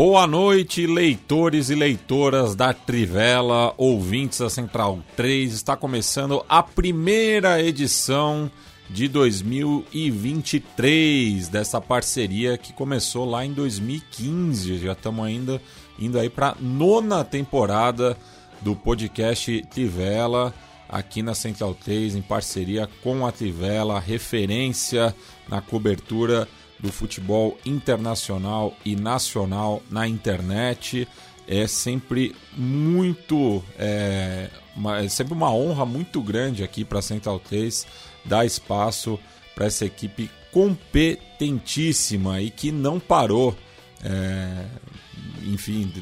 Boa noite, leitores e leitoras da Trivela, ouvintes da Central 3. Está começando a primeira edição de 2023 dessa parceria que começou lá em 2015. Já estamos ainda indo aí para nona temporada do podcast Trivela aqui na Central 3 em parceria com a Trivela, referência na cobertura do futebol internacional e nacional na internet. É sempre muito. É, uma, é sempre uma honra muito grande aqui para a Central 3 dar espaço para essa equipe competentíssima e que não parou. É, enfim,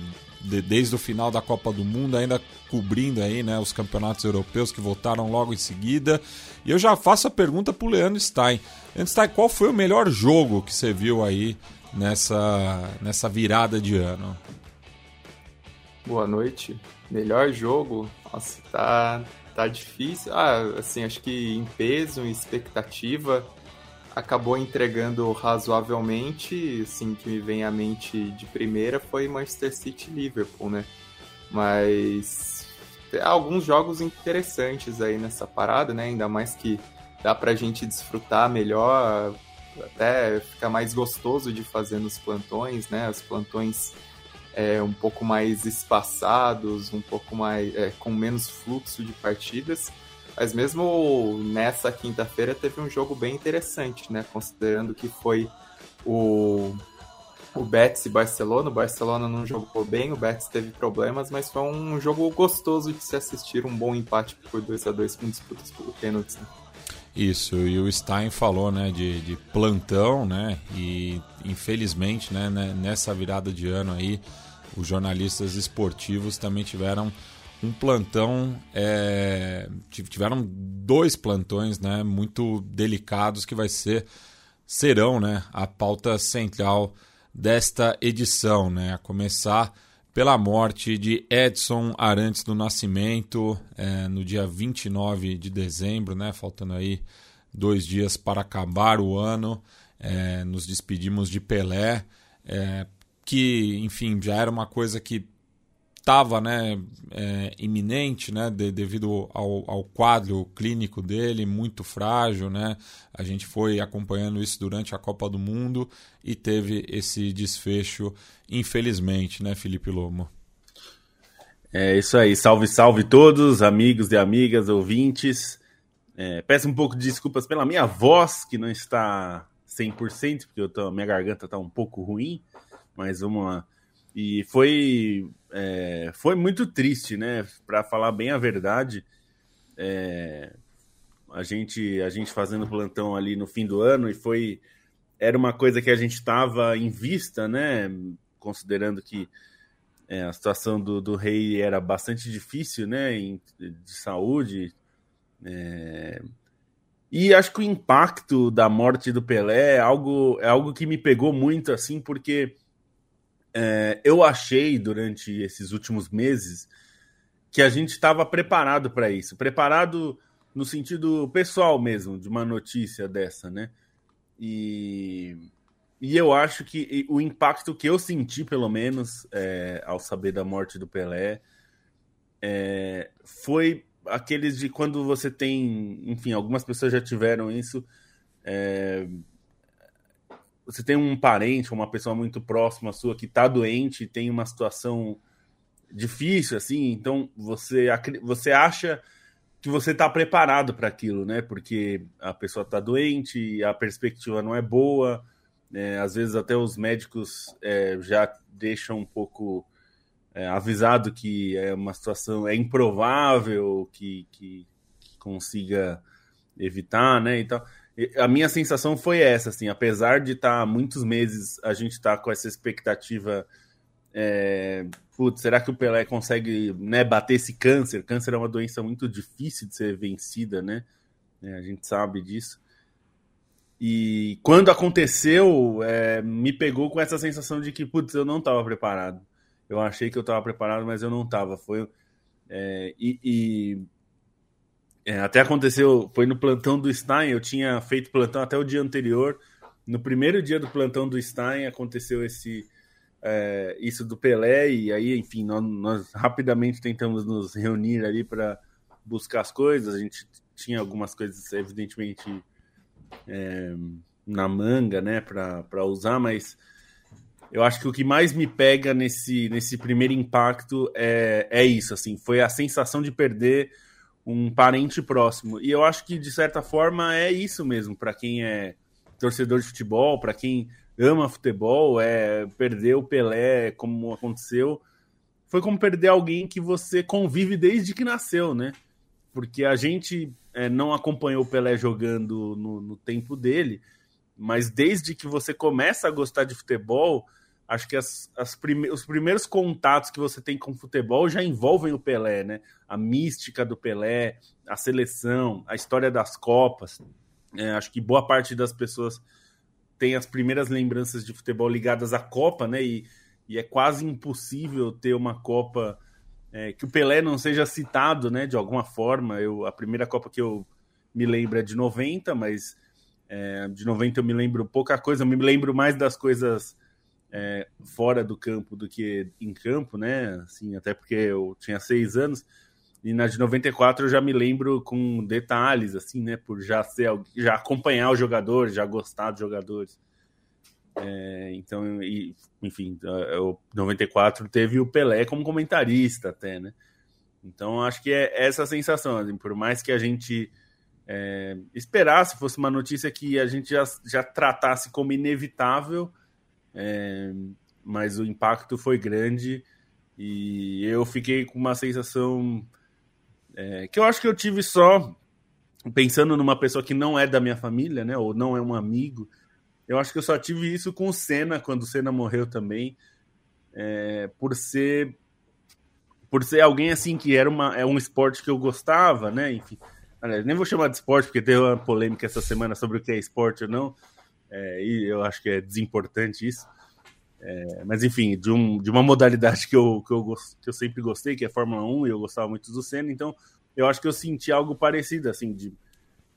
de, desde o final da Copa do Mundo, ainda cobrindo aí, né, os campeonatos europeus que voltaram logo em seguida. E eu já faço a pergunta para o Leandro Stein. Leandro Stein, qual foi o melhor jogo que você viu aí nessa, nessa virada de ano? Boa noite. Melhor jogo? Nossa, tá, tá difícil. Ah, assim, acho que em peso, em expectativa, acabou entregando razoavelmente, assim, que me vem à mente de primeira foi Manchester City Liverpool, né? Mas tem alguns jogos interessantes aí nessa parada, né? Ainda mais que dá pra gente desfrutar melhor, até fica mais gostoso de fazer nos plantões, né? Os plantões é, um pouco mais espaçados, um pouco mais é, com menos fluxo de partidas. Mas mesmo nessa quinta-feira teve um jogo bem interessante, né? Considerando que foi o, o Betis e Barcelona. O Barcelona não jogou bem, o Betis teve problemas, mas foi um jogo gostoso de se assistir, um bom empate por 2 a 2 com disputas por pênaltis. Né? Isso, e o Stein falou né, de, de plantão, né? E infelizmente, né, né, nessa virada de ano aí, os jornalistas esportivos também tiveram um plantão, é, tiveram dois plantões né, muito delicados que vai ser, serão né, a pauta central desta edição, né, a começar pela morte de Edson Arantes do Nascimento é, no dia 29 de dezembro, né, faltando aí dois dias para acabar o ano, é, nos despedimos de Pelé, é, que enfim já era uma coisa que estava né, é, iminente né, de, devido ao, ao, quadro clínico dele, muito frágil. Né? A gente foi acompanhando isso durante a Copa do Mundo e teve esse desfecho, infelizmente, né, Felipe Lomo? É isso aí, salve, salve todos, amigos e amigas, ouvintes. É, peço um pouco de desculpas pela minha voz, que não está 100%, porque eu tô, minha garganta está um pouco ruim, mas vamos lá. E foi é, foi muito triste, né? Para falar bem a verdade, é, a gente a gente fazendo plantão ali no fim do ano e foi era uma coisa que a gente estava em vista, né? Considerando que é, a situação do, do rei era bastante difícil, né? Em, de saúde. É, e acho que o impacto da morte do Pelé é algo, é algo que me pegou muito, assim, porque é, eu achei durante esses últimos meses que a gente estava preparado para isso, preparado no sentido pessoal mesmo, de uma notícia dessa, né? E, e eu acho que o impacto que eu senti, pelo menos, é, ao saber da morte do Pelé, é, foi aqueles de quando você tem, enfim, algumas pessoas já tiveram isso. É, você tem um parente, uma pessoa muito próxima sua que está doente, tem uma situação difícil, assim, então você, você acha que você está preparado para aquilo, né? Porque a pessoa está doente, a perspectiva não é boa, né? às vezes até os médicos é, já deixam um pouco é, avisado que é uma situação é improvável que, que, que consiga evitar, né? Então, a minha sensação foi essa, assim, apesar de estar tá, muitos meses a gente está com essa expectativa, é, putz, será que o Pelé consegue né, bater esse câncer? Câncer é uma doença muito difícil de ser vencida, né? É, a gente sabe disso. E quando aconteceu, é, me pegou com essa sensação de que, putz, eu não estava preparado. Eu achei que eu estava preparado, mas eu não estava. Foi é, e, e é, até aconteceu, foi no plantão do Stein. Eu tinha feito plantão até o dia anterior. No primeiro dia do plantão do Stein aconteceu esse é, isso do Pelé e aí, enfim, nós, nós rapidamente tentamos nos reunir ali para buscar as coisas. A gente tinha algumas coisas, evidentemente, é, na manga, né, para usar, mas eu acho que o que mais me pega nesse, nesse primeiro impacto é, é isso, assim, foi a sensação de perder um parente próximo. E eu acho que, de certa forma, é isso mesmo, para quem é torcedor de futebol, para quem ama futebol, é perder o Pelé como aconteceu. Foi como perder alguém que você convive desde que nasceu, né? Porque a gente é, não acompanhou o Pelé jogando no, no tempo dele, mas desde que você começa a gostar de futebol, acho que as, as prime os primeiros contatos que você tem com futebol já envolvem o Pelé, né? A mística do Pelé, a seleção, a história das Copas. É, acho que boa parte das pessoas tem as primeiras lembranças de futebol ligadas à Copa, né? E, e é quase impossível ter uma Copa é, que o Pelé não seja citado, né? De alguma forma. Eu, a primeira Copa que eu me lembro é de 90, mas é, de 90 eu me lembro pouca coisa. Eu me lembro mais das coisas é, fora do campo do que em campo, né? Assim, até porque eu tinha seis anos. E na de 94 eu já me lembro com detalhes, assim, né? Por já ser já acompanhar os jogadores, já gostar dos jogadores. É, então, e, enfim, o 94 teve o Pelé como comentarista até, né? Então, acho que é essa sensação. Assim, por mais que a gente é, esperasse fosse uma notícia que a gente já, já tratasse como inevitável, é, mas o impacto foi grande e eu fiquei com uma sensação é, que eu acho que eu tive só pensando numa pessoa que não é da minha família, né, ou não é um amigo. Eu acho que eu só tive isso com o Senna quando o Senna morreu também, é, por ser por ser alguém assim que era uma, é um esporte que eu gostava, né? Enfim, nem vou chamar de esporte porque teve uma polêmica essa semana sobre o que é esporte ou não. É, e eu acho que é desimportante isso. É, mas enfim, de, um, de uma modalidade que eu, que, eu, que eu sempre gostei, que é Fórmula 1, e eu gostava muito do Senna, então eu acho que eu senti algo parecido, assim, de.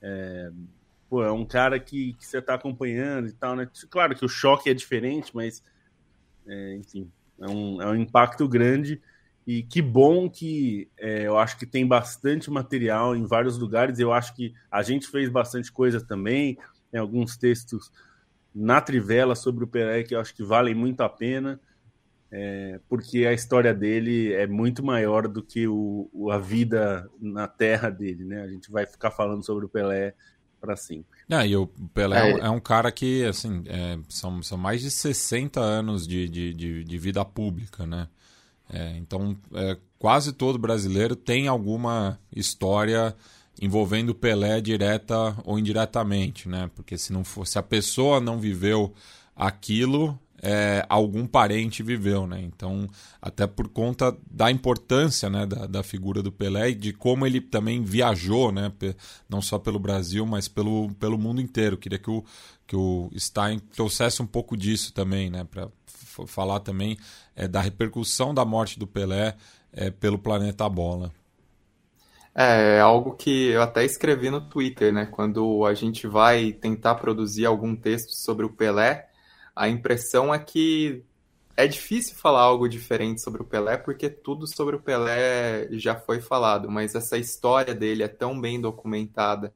É, pô, é um cara que, que você está acompanhando e tal, né? Claro que o choque é diferente, mas é, enfim, é um, é um impacto grande. E que bom que é, eu acho que tem bastante material em vários lugares. Eu acho que a gente fez bastante coisa também tem alguns textos na Trivela sobre o Pelé que eu acho que valem muito a pena, é, porque a história dele é muito maior do que o, o, a vida na terra dele, né? A gente vai ficar falando sobre o Pelé para sempre. É, e o Pelé é, é um cara que, assim, é, são, são mais de 60 anos de, de, de, de vida pública, né? É, então, é, quase todo brasileiro tem alguma história envolvendo Pelé direta ou indiretamente, né? Porque se não for, se a pessoa não viveu aquilo, é, algum parente viveu, né? Então, até por conta da importância né, da, da figura do Pelé e de como ele também viajou, né? Não só pelo Brasil, mas pelo, pelo mundo inteiro. Queria que o, que o Stein trouxesse um pouco disso também, né? Para falar também é, da repercussão da morte do Pelé é, pelo planeta Bola. É, é algo que eu até escrevi no Twitter, né? Quando a gente vai tentar produzir algum texto sobre o Pelé, a impressão é que é difícil falar algo diferente sobre o Pelé, porque tudo sobre o Pelé já foi falado, mas essa história dele é tão bem documentada,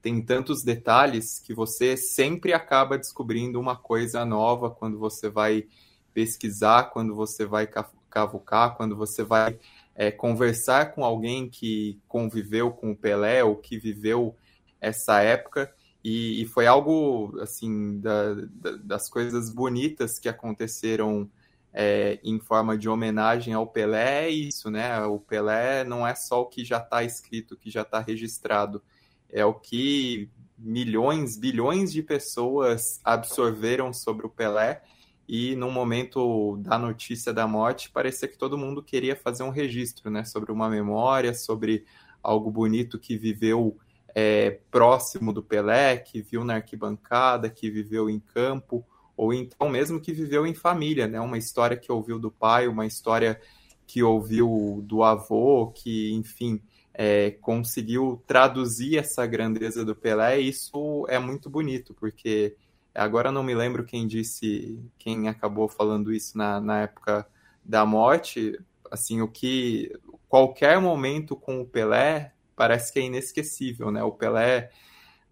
tem tantos detalhes que você sempre acaba descobrindo uma coisa nova quando você vai pesquisar, quando você vai cavucar, quando você vai é, conversar com alguém que conviveu com o Pelé ou que viveu essa época. E, e foi algo assim da, da, das coisas bonitas que aconteceram é, em forma de homenagem ao Pelé. É isso, né? O Pelé não é só o que já está escrito, que já está registrado, é o que milhões, bilhões de pessoas absorveram sobre o Pelé e no momento da notícia da morte parecia que todo mundo queria fazer um registro, né? Sobre uma memória, sobre algo bonito que viveu é, próximo do Pelé, que viu na arquibancada, que viveu em campo ou então mesmo que viveu em família, né? Uma história que ouviu do pai, uma história que ouviu do avô, que, enfim, é, conseguiu traduzir essa grandeza do Pelé, e isso é muito bonito, porque agora não me lembro quem disse, quem acabou falando isso na, na época da morte, assim, o que qualquer momento com o Pelé parece que é inesquecível, né? O Pelé,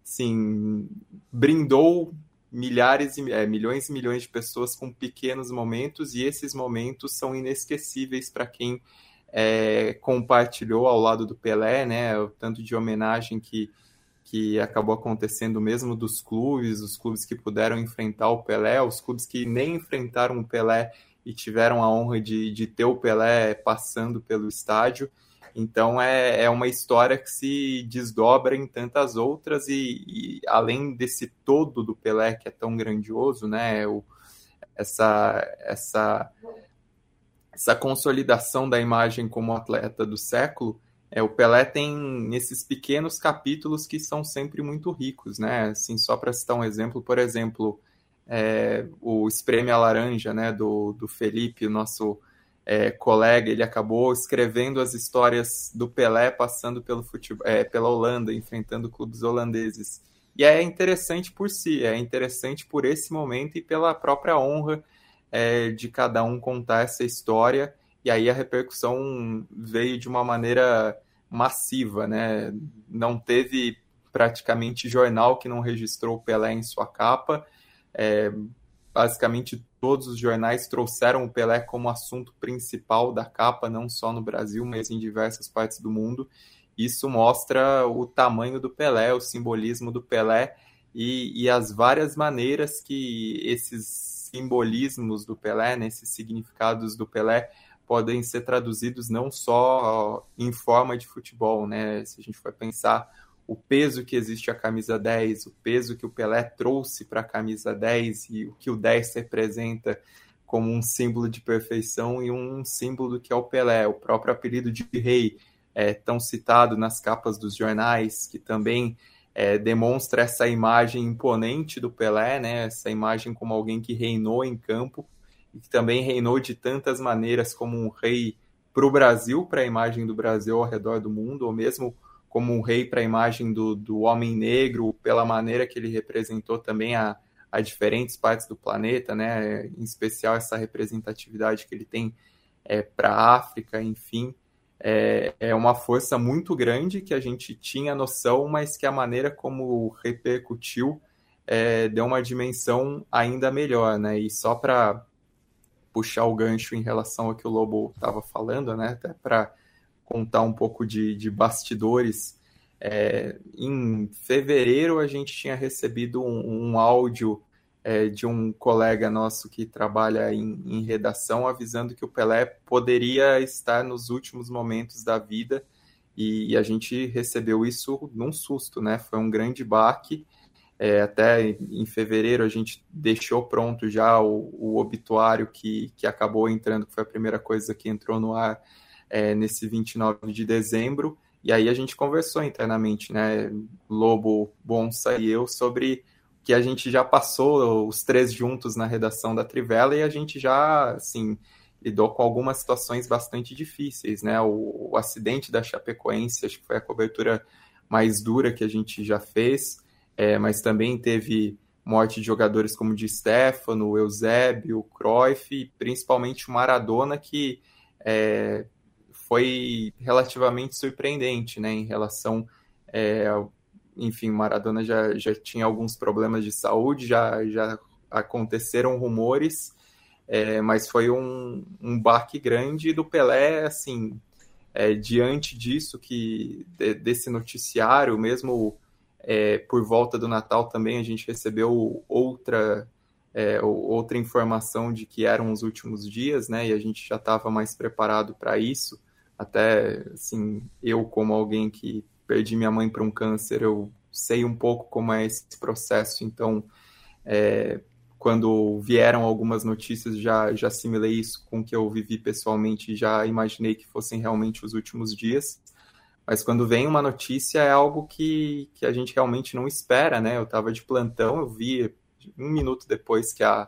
assim, brindou milhares e é, milhões e milhões de pessoas com pequenos momentos e esses momentos são inesquecíveis para quem é, compartilhou ao lado do Pelé, né? O tanto de homenagem que, que acabou acontecendo mesmo dos clubes, os clubes que puderam enfrentar o Pelé, os clubes que nem enfrentaram o Pelé e tiveram a honra de, de ter o Pelé passando pelo estádio. Então é, é uma história que se desdobra em tantas outras e, e além desse todo do Pelé que é tão grandioso, né? O, essa essa essa consolidação da imagem como atleta do século, é, o Pelé tem esses pequenos capítulos que são sempre muito ricos, né? Assim, só para citar um exemplo, por exemplo, é, o Espreme a Laranja, né, do, do Felipe, o nosso é, colega, ele acabou escrevendo as histórias do Pelé passando pelo futebol, é, pela Holanda, enfrentando clubes holandeses. E é interessante por si, é interessante por esse momento e pela própria honra é, de cada um contar essa história. E aí a repercussão veio de uma maneira massiva, né? Não teve praticamente jornal que não registrou o Pelé em sua capa. É, basicamente todos os jornais trouxeram o Pelé como assunto principal da capa, não só no Brasil, mas em diversas partes do mundo. Isso mostra o tamanho do Pelé, o simbolismo do Pelé e, e as várias maneiras que esses simbolismos do Pelé, né, esses significados do Pelé, podem ser traduzidos não só em forma de futebol, né? Se a gente for pensar o peso que existe a camisa 10, o peso que o Pelé trouxe para a camisa 10 e o que o 10 representa como um símbolo de perfeição e um símbolo que é o Pelé, o próprio apelido de rei, é, tão citado nas capas dos jornais, que também é, demonstra essa imagem imponente do Pelé, né? essa imagem como alguém que reinou em campo e que também reinou de tantas maneiras como um rei para o Brasil, para a imagem do Brasil ao redor do mundo, ou mesmo como um rei para a imagem do, do homem negro, pela maneira que ele representou também a, a diferentes partes do planeta, né? em especial essa representatividade que ele tem é, para a África, enfim. É, é uma força muito grande que a gente tinha noção, mas que a maneira como repercutiu é, deu uma dimensão ainda melhor, né? E só para puxar o gancho em relação ao que o Lobo estava falando, né? Até para contar um pouco de, de bastidores. É, em fevereiro, a gente tinha recebido um, um áudio é, de um colega nosso que trabalha em, em, redação avisando que o Pelé poderia estar nos últimos momentos da vida e, e a gente recebeu isso num susto, né? Foi um grande baque. É, até em fevereiro a gente deixou pronto já o, o obituário que, que acabou entrando, que foi a primeira coisa que entrou no ar é, nesse 29 de dezembro, e aí a gente conversou internamente, né, Lobo, Bonsa e eu, sobre que a gente já passou os três juntos na redação da Trivela e a gente já, assim, lidou com algumas situações bastante difíceis, né, o, o acidente da Chapecoense, acho que foi a cobertura mais dura que a gente já fez, é, mas também teve morte de jogadores como de Stefano, Eusébio, Cruyff e principalmente o Maradona, que é, foi relativamente surpreendente, né, em relação, é, enfim, Maradona já, já tinha alguns problemas de saúde, já, já aconteceram rumores, é, mas foi um, um baque grande do Pelé, assim, é, diante disso, que desse noticiário, mesmo é, por volta do Natal também a gente recebeu outra é, outra informação de que eram os últimos dias, né? E a gente já estava mais preparado para isso. Até, assim, eu como alguém que perdi minha mãe para um câncer, eu sei um pouco como é esse processo. Então, é, quando vieram algumas notícias, já, já assimilei isso com o que eu vivi pessoalmente, já imaginei que fossem realmente os últimos dias. Mas quando vem uma notícia, é algo que, que a gente realmente não espera, né? Eu estava de plantão, eu vi um minuto depois que a,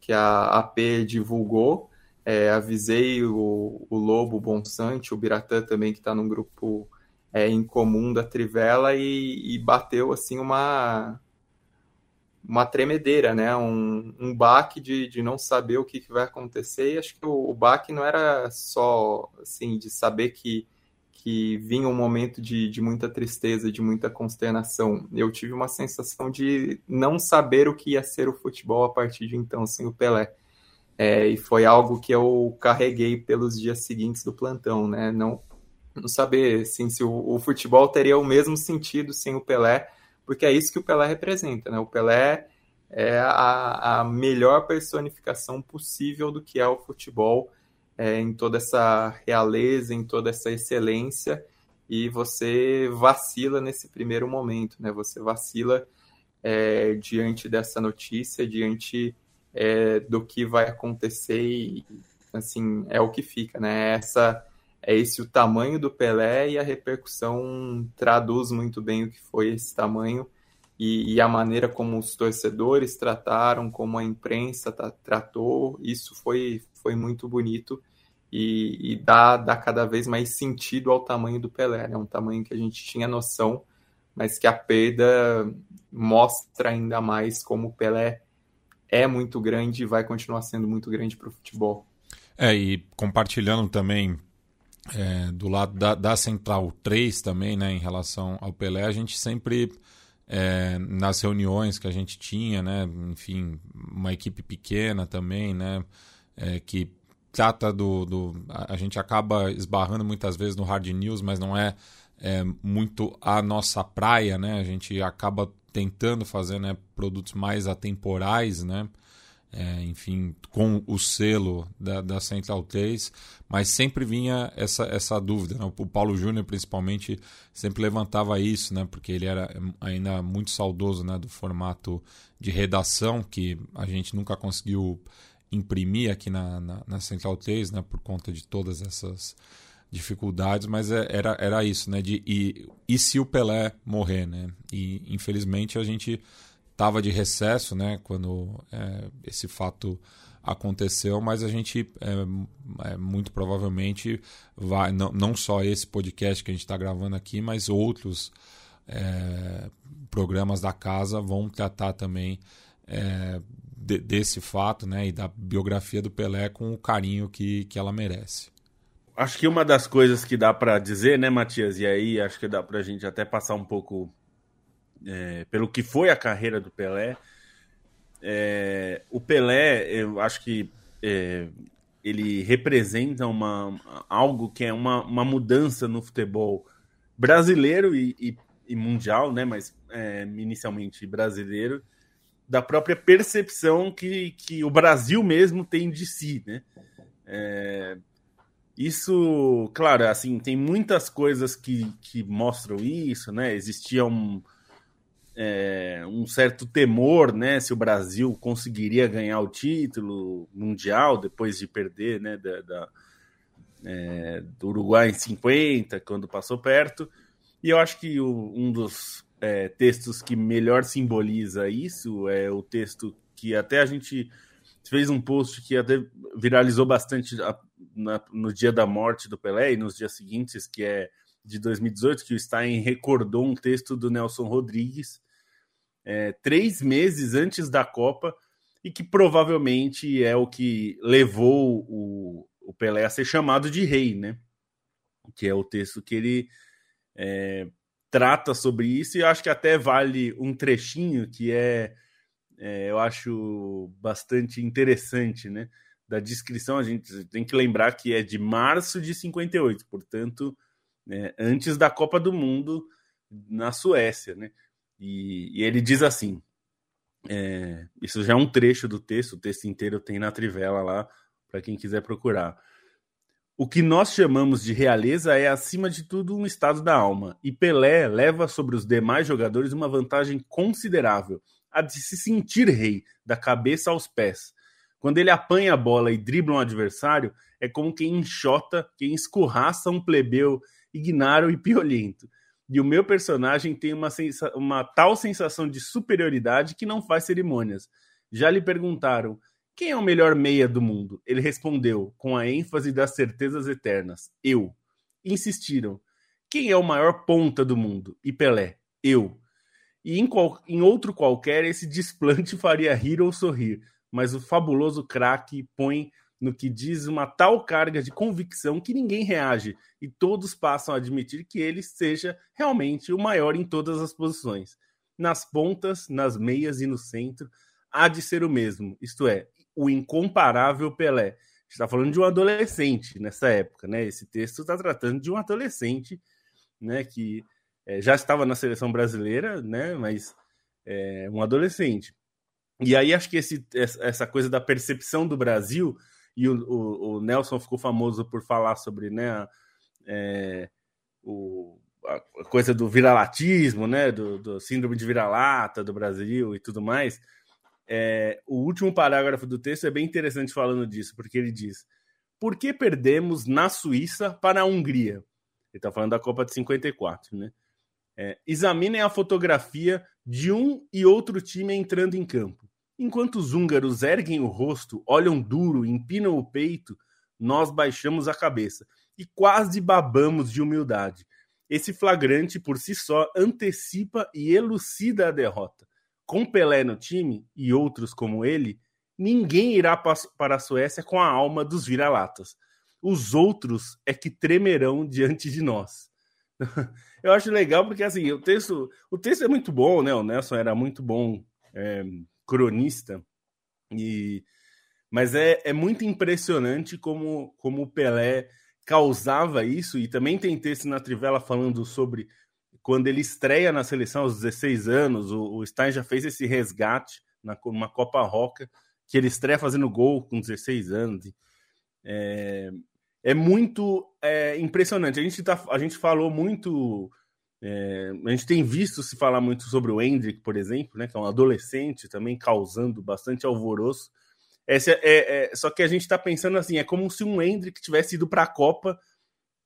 que a AP divulgou, é, avisei o, o Lobo, o Bonsante, o Biratã também, que está num grupo é, em comum da Trivela, e, e, bateu assim uma uma tremedeira, né? Um, um baque de, de não saber o que, que vai acontecer. E acho que o, o baque não era só assim de saber que que vinha um momento de, de muita tristeza, de muita consternação. Eu tive uma sensação de não saber o que ia ser o futebol a partir de então, sem o Pelé. É, e foi algo que eu carreguei pelos dias seguintes do plantão, né? Não, não saber assim, se o, o, futebol teria o mesmo sentido sem o Pelé, porque é isso que o Pelé representa, né? O Pelé é a, a melhor personificação possível do que é o futebol é, em toda essa realeza, em toda essa excelência, e você vacila nesse primeiro momento, né? Você vacila é, diante dessa notícia, diante é, do que vai acontecer e, assim, é o que fica, né? Essa, é esse o tamanho do Pelé e a repercussão traduz muito bem o que foi esse tamanho e, e a maneira como os torcedores trataram, como a imprensa tratou, isso foi, foi muito bonito e, e dá, dá cada vez mais sentido ao tamanho do Pelé, né? Um tamanho que a gente tinha noção, mas que a perda mostra ainda mais como o Pelé é muito grande e vai continuar sendo muito grande para o futebol. É, e compartilhando também é, do lado da, da, Central 3 também, né, em relação ao Pelé, a gente sempre, é, nas reuniões que a gente tinha, né, enfim, uma equipe pequena também, né, é, que trata do, do. A gente acaba esbarrando muitas vezes no hard news, mas não é, é muito a nossa praia, né? A gente acaba tentando fazer né, produtos mais atemporais, né? É, enfim, com o selo da, da Central 3, mas sempre vinha essa, essa dúvida. Né? O Paulo Júnior, principalmente, sempre levantava isso, né? porque ele era ainda muito saudoso né, do formato de redação, que a gente nunca conseguiu imprimir aqui na, na, na Central 3, né, por conta de todas essas dificuldades, mas é, era, era isso, né, de e, e se o Pelé morrer, né, e infelizmente a gente estava de recesso, né, quando é, esse fato aconteceu, mas a gente é, é, muito provavelmente vai, não, não só esse podcast que a gente está gravando aqui, mas outros é, programas da casa vão tratar também é, de, desse fato né, e da biografia do Pelé com o carinho que, que ela merece. Acho que uma das coisas que dá para dizer, né, Matias, e aí acho que dá para a gente até passar um pouco é, pelo que foi a carreira do Pelé. É, o Pelé, eu acho que é, ele representa uma, algo que é uma, uma mudança no futebol brasileiro e, e, e mundial, né, mas é, inicialmente brasileiro, da própria percepção que, que o Brasil mesmo tem de si, né? É, isso, claro, assim, tem muitas coisas que, que mostram isso, né? Existia um, é, um certo temor, né? Se o Brasil conseguiria ganhar o título mundial depois de perder, né? Da, da é, do Uruguai em 50, quando passou perto. E eu acho que o, um dos é, textos que melhor simboliza isso é o texto que até a gente fez um post que até viralizou bastante na, no dia da morte do Pelé e nos dias seguintes, que é de 2018, que o Stein recordou um texto do Nelson Rodrigues é, três meses antes da Copa e que provavelmente é o que levou o, o Pelé a ser chamado de rei, né? Que é o texto que ele é, trata sobre isso e acho que até vale um trechinho que é, é, eu acho bastante interessante, né? Da descrição, a gente tem que lembrar que é de março de 58, portanto, é, antes da Copa do Mundo na Suécia, né? E, e ele diz assim: É, isso já é um trecho do texto, o texto inteiro tem na Trivela lá, para quem quiser procurar. O que nós chamamos de realeza é, acima de tudo, um estado da alma, e Pelé leva sobre os demais jogadores uma vantagem considerável, a de se sentir rei, da cabeça aos pés. Quando ele apanha a bola e dribla um adversário, é como quem enxota, quem escorraça um plebeu ignaro e piolento. E o meu personagem tem uma, uma tal sensação de superioridade que não faz cerimônias. Já lhe perguntaram quem é o melhor meia do mundo? Ele respondeu, com a ênfase das certezas eternas: Eu. Insistiram: Quem é o maior ponta do mundo? E Pelé: Eu. E em, qual, em outro qualquer, esse desplante faria rir ou sorrir, mas o fabuloso craque põe no que diz uma tal carga de convicção que ninguém reage e todos passam a admitir que ele seja realmente o maior em todas as posições. Nas pontas, nas meias e no centro, há de ser o mesmo, isto é, o incomparável Pelé. está falando de um adolescente nessa época, né? Esse texto está tratando de um adolescente, né? Que é, já estava na seleção brasileira, né? Mas é, um adolescente. E aí acho que esse, essa coisa da percepção do Brasil e o, o, o, Nelson ficou famoso por falar sobre né, é, o, a coisa do viralatismo, né, do, do síndrome de vira-lata do Brasil e tudo mais. É, o último parágrafo do texto é bem interessante falando disso, porque ele diz: Por que perdemos na Suíça para a Hungria? Ele está falando da Copa de 54, né? É, examinem a fotografia de um e outro time entrando em campo. Enquanto os húngaros erguem o rosto, olham duro, empinam o peito, nós baixamos a cabeça e quase babamos de humildade. Esse flagrante por si só antecipa e elucida a derrota. Com Pelé no time e outros como ele, ninguém irá para a Suécia com a alma dos vira-latas. Os outros é que tremerão diante de nós. Eu acho legal porque assim, o texto, o texto é muito bom, né? O Nelson era muito bom é, cronista. E mas é, é muito impressionante como, como o Pelé causava isso, e também tem texto na Trivela falando sobre quando ele estreia na seleção aos 16 anos, o, o Stein já fez esse resgate na uma Copa Roca, que ele estreia fazendo gol com 16 anos. É, é muito é, impressionante. A gente, tá, a gente falou muito é, a gente tem visto se falar muito sobre o Hendrick, por exemplo, né, que é um adolescente também causando bastante alvoroço. Esse é, é, é só que a gente está pensando assim: é como se um Hendrick tivesse ido para a Copa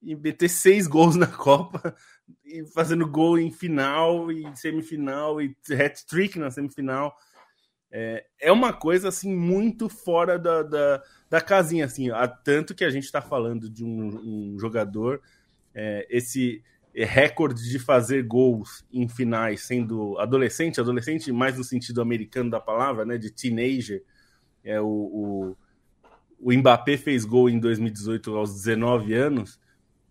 e meter seis gols na Copa, e fazendo gol em final e semifinal e hat-trick na semifinal. É, é uma coisa assim muito fora da, da, da casinha, assim, ó, tanto que a gente está falando de um, um jogador, é, esse recorde de fazer gols em finais, sendo adolescente, adolescente mais no sentido americano da palavra, né, de teenager. É, o, o, o Mbappé fez gol em 2018 aos 19 anos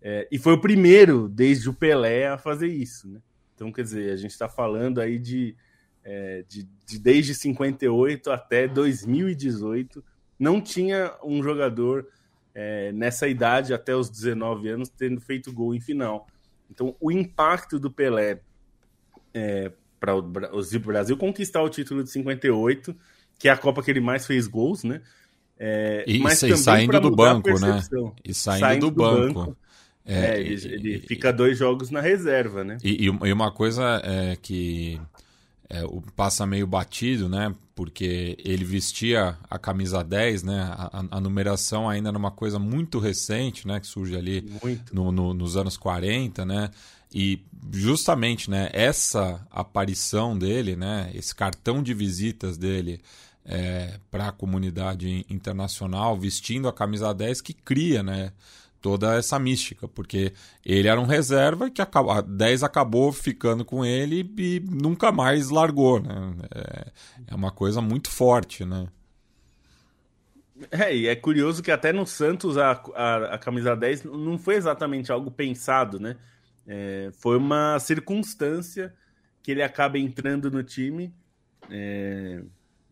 é, e foi o primeiro desde o Pelé a fazer isso. Né? Então, quer dizer, a gente está falando aí de, é, de, de desde 58 até 2018 não tinha um jogador é, nessa idade até os 19 anos tendo feito gol em final. Então, o impacto do Pelé é, para o Brasil conquistar o título de 58, que é a Copa que ele mais fez gols, né? É, e, mas e saindo do banco, né? E saindo, saindo do, do, banco. banco é, é, ele, ele e, fica dois jogos na reserva, né? E, e uma coisa é que é, passa meio batido, né? Porque ele vestia a camisa 10, né? A, a, numeração ainda era uma coisa muito recente, né? Que surge ali no, no, nos anos 40, né? E justamente, né? Essa aparição dele, né? Esse cartão de visitas dele é, para a comunidade internacional, vestindo a camisa 10, que cria, né? Toda essa mística, porque ele era um reserva que a 10 acabou ficando com ele e nunca mais largou, né? É, é uma coisa muito forte, né? É, e é curioso que até no Santos a, a, a camisa 10 não foi exatamente algo pensado, né? É, foi uma circunstância que ele acaba entrando no time é,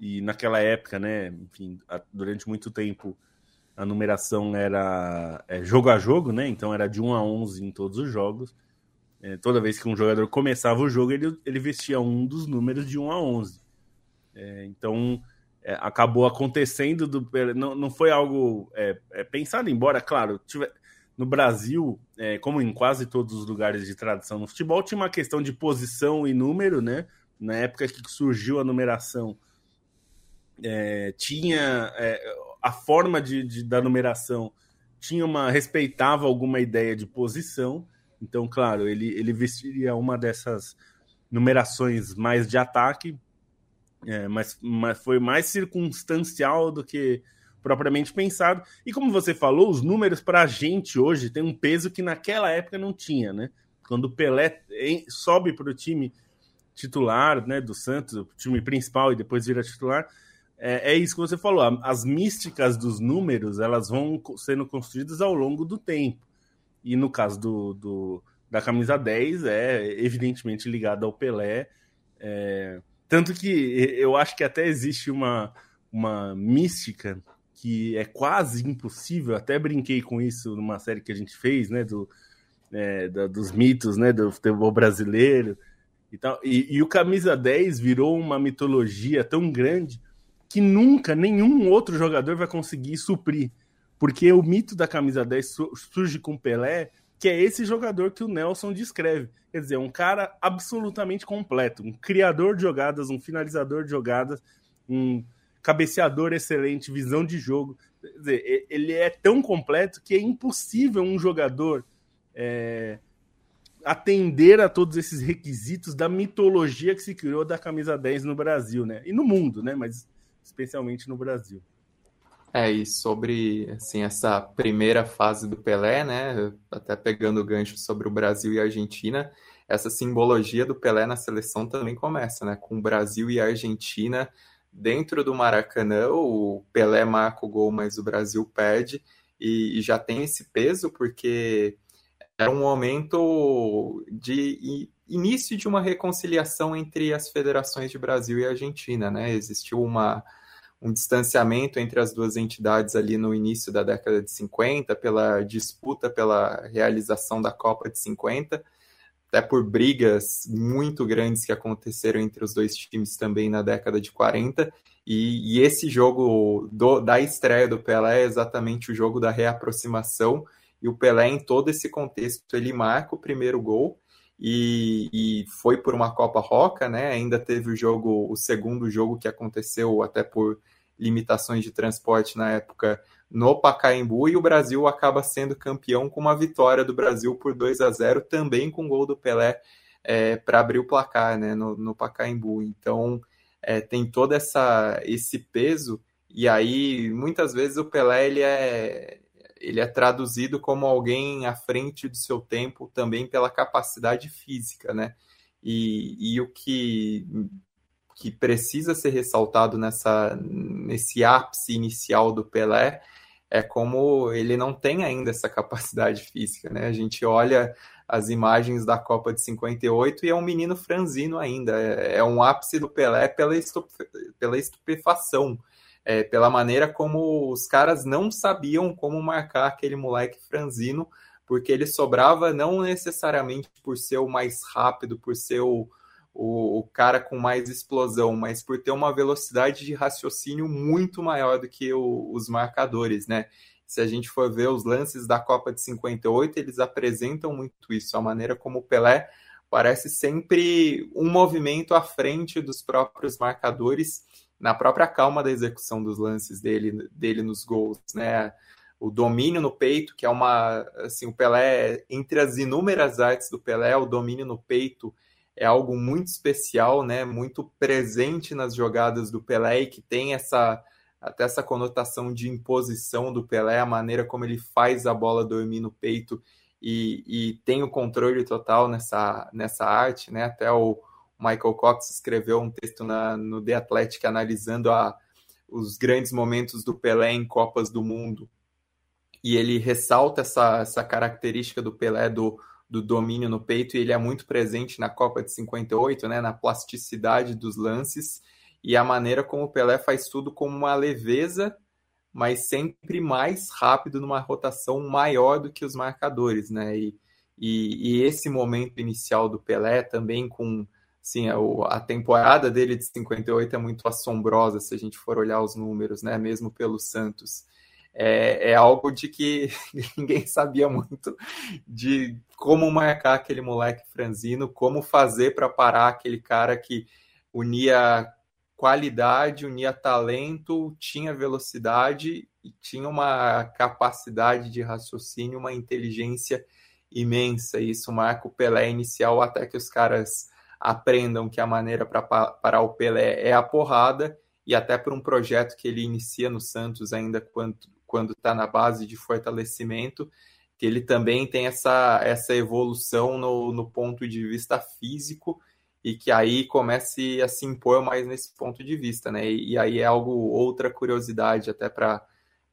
e naquela época, né? Enfim, durante muito tempo a numeração era é, jogo a jogo, né? Então era de 1 a 11 em todos os jogos. É, toda vez que um jogador começava o jogo, ele, ele vestia um dos números de 1 a 11. É, então é, acabou acontecendo do não, não foi algo é, é, pensado, embora, claro, tiver, no Brasil, como em quase todos os lugares de tradição no futebol, tinha uma questão de posição e número, né? Na época que surgiu a numeração, tinha a forma de, de, da numeração tinha uma respeitava alguma ideia de posição. Então, claro, ele, ele vestiria uma dessas numerações mais de ataque, é, mas, mas foi mais circunstancial do que propriamente pensado. E como você falou, os números para a gente hoje tem um peso que naquela época não tinha, né? Quando o Pelé sobe para o time titular, né, do Santos, o time principal e depois vira titular, é, é, isso que você falou. As místicas dos números elas vão sendo construídas ao longo do tempo. E no caso do, do da camisa 10, é evidentemente ligado ao Pelé. É, tanto que eu acho que até existe uma, uma mística que é quase impossível. Até brinquei com isso numa série que a gente fez, né? Do, é, da, dos mitos né, do futebol brasileiro. E, tal. E, e o camisa 10 virou uma mitologia tão grande que nunca nenhum outro jogador vai conseguir suprir. Porque o mito da camisa 10 surge com Pelé, que é esse jogador que o Nelson descreve. Quer dizer, um cara absolutamente completo, um criador de jogadas, um finalizador de jogadas, um cabeceador excelente, visão de jogo. Quer dizer, ele é tão completo que é impossível um jogador é, atender a todos esses requisitos da mitologia que se criou da camisa 10 no Brasil, né? E no mundo, né? Mas especialmente no Brasil. É, e sobre assim, essa primeira fase do Pelé, né? Até pegando o gancho sobre o Brasil e a Argentina, essa simbologia do Pelé na seleção também começa, né? Com o Brasil e a Argentina dentro do Maracanã, o Pelé marca o gol, mas o Brasil perde, e, e já tem esse peso porque era um momento de início de uma reconciliação entre as federações de Brasil e Argentina, né? Existiu uma um distanciamento entre as duas entidades ali no início da década de 50, pela disputa pela realização da Copa de 50, até por brigas muito grandes que aconteceram entre os dois times também na década de 40. E, e esse jogo do, da estreia do Pelé é exatamente o jogo da reaproximação. E o Pelé, em todo esse contexto, ele marca o primeiro gol. E, e, foi por uma Copa Roca, né? Ainda teve o jogo, o segundo jogo que aconteceu até por limitações de transporte na época no Pacaembu e o Brasil acaba sendo campeão com uma vitória do Brasil por 2 a 0 também com gol do Pelé é, para abrir o placar, né? No, no Pacaembu. Então é, tem todo essa esse peso e aí muitas vezes o Pelé ele é ele é traduzido como alguém à frente do seu tempo também pela capacidade física, né? E, e o que, que precisa ser ressaltado nessa, nesse ápice inicial do Pelé é como ele não tem ainda essa capacidade física, né? A gente olha as imagens da Copa de 58 e é um menino franzino ainda. É, é um ápice do Pelé pela, estupe, pela estupefação é, pela maneira como os caras não sabiam como marcar aquele moleque franzino, porque ele sobrava não necessariamente por ser o mais rápido, por ser o, o, o, cara com mais explosão, mas por ter uma velocidade de raciocínio muito maior do que o, os marcadores, né? Se a gente for ver os lances da Copa de 58, eles apresentam muito isso, a maneira como o Pelé parece sempre um movimento à frente dos próprios marcadores na própria calma da execução dos lances dele, dele nos gols, né? O domínio no peito, que é uma, assim, o Pelé, entre as inúmeras artes do Pelé, o domínio no peito é algo muito especial, né? Muito presente nas jogadas do Pelé e que tem essa até essa conotação de imposição do Pelé, a maneira como ele faz a bola dormir no peito e, e tem o controle total nessa, nessa arte, né? Até o, Michael Cox escreveu um texto na, no The Athletic analisando a, os grandes momentos do Pelé em Copas do Mundo. E ele ressalta essa, essa característica do Pelé do, do domínio no peito, e ele é muito presente na Copa de 58, né, na plasticidade dos lances e a maneira como o Pelé faz tudo com uma leveza, mas sempre mais rápido numa rotação maior do que os marcadores, né? E, e, e esse momento inicial do Pelé também com sim, a, a temporada dele de 58 é muito assombrosa se a gente for olhar os números, né? Mesmo pelo Santos. É, é, algo de que ninguém sabia muito de como marcar aquele moleque franzino, como fazer para parar aquele cara que unia qualidade, unia talento, tinha velocidade e tinha uma capacidade de raciocínio, uma inteligência imensa. Isso marca o Pelé inicial até que os caras aprendam que a maneira para parar o Pelé é a porrada e até por um projeto que ele inicia no Santos ainda quando está na base de fortalecimento, que ele também tem essa, essa evolução no, no ponto de vista físico e que aí comece a se impor mais nesse ponto de vista, né? E, e aí é algo outra curiosidade até para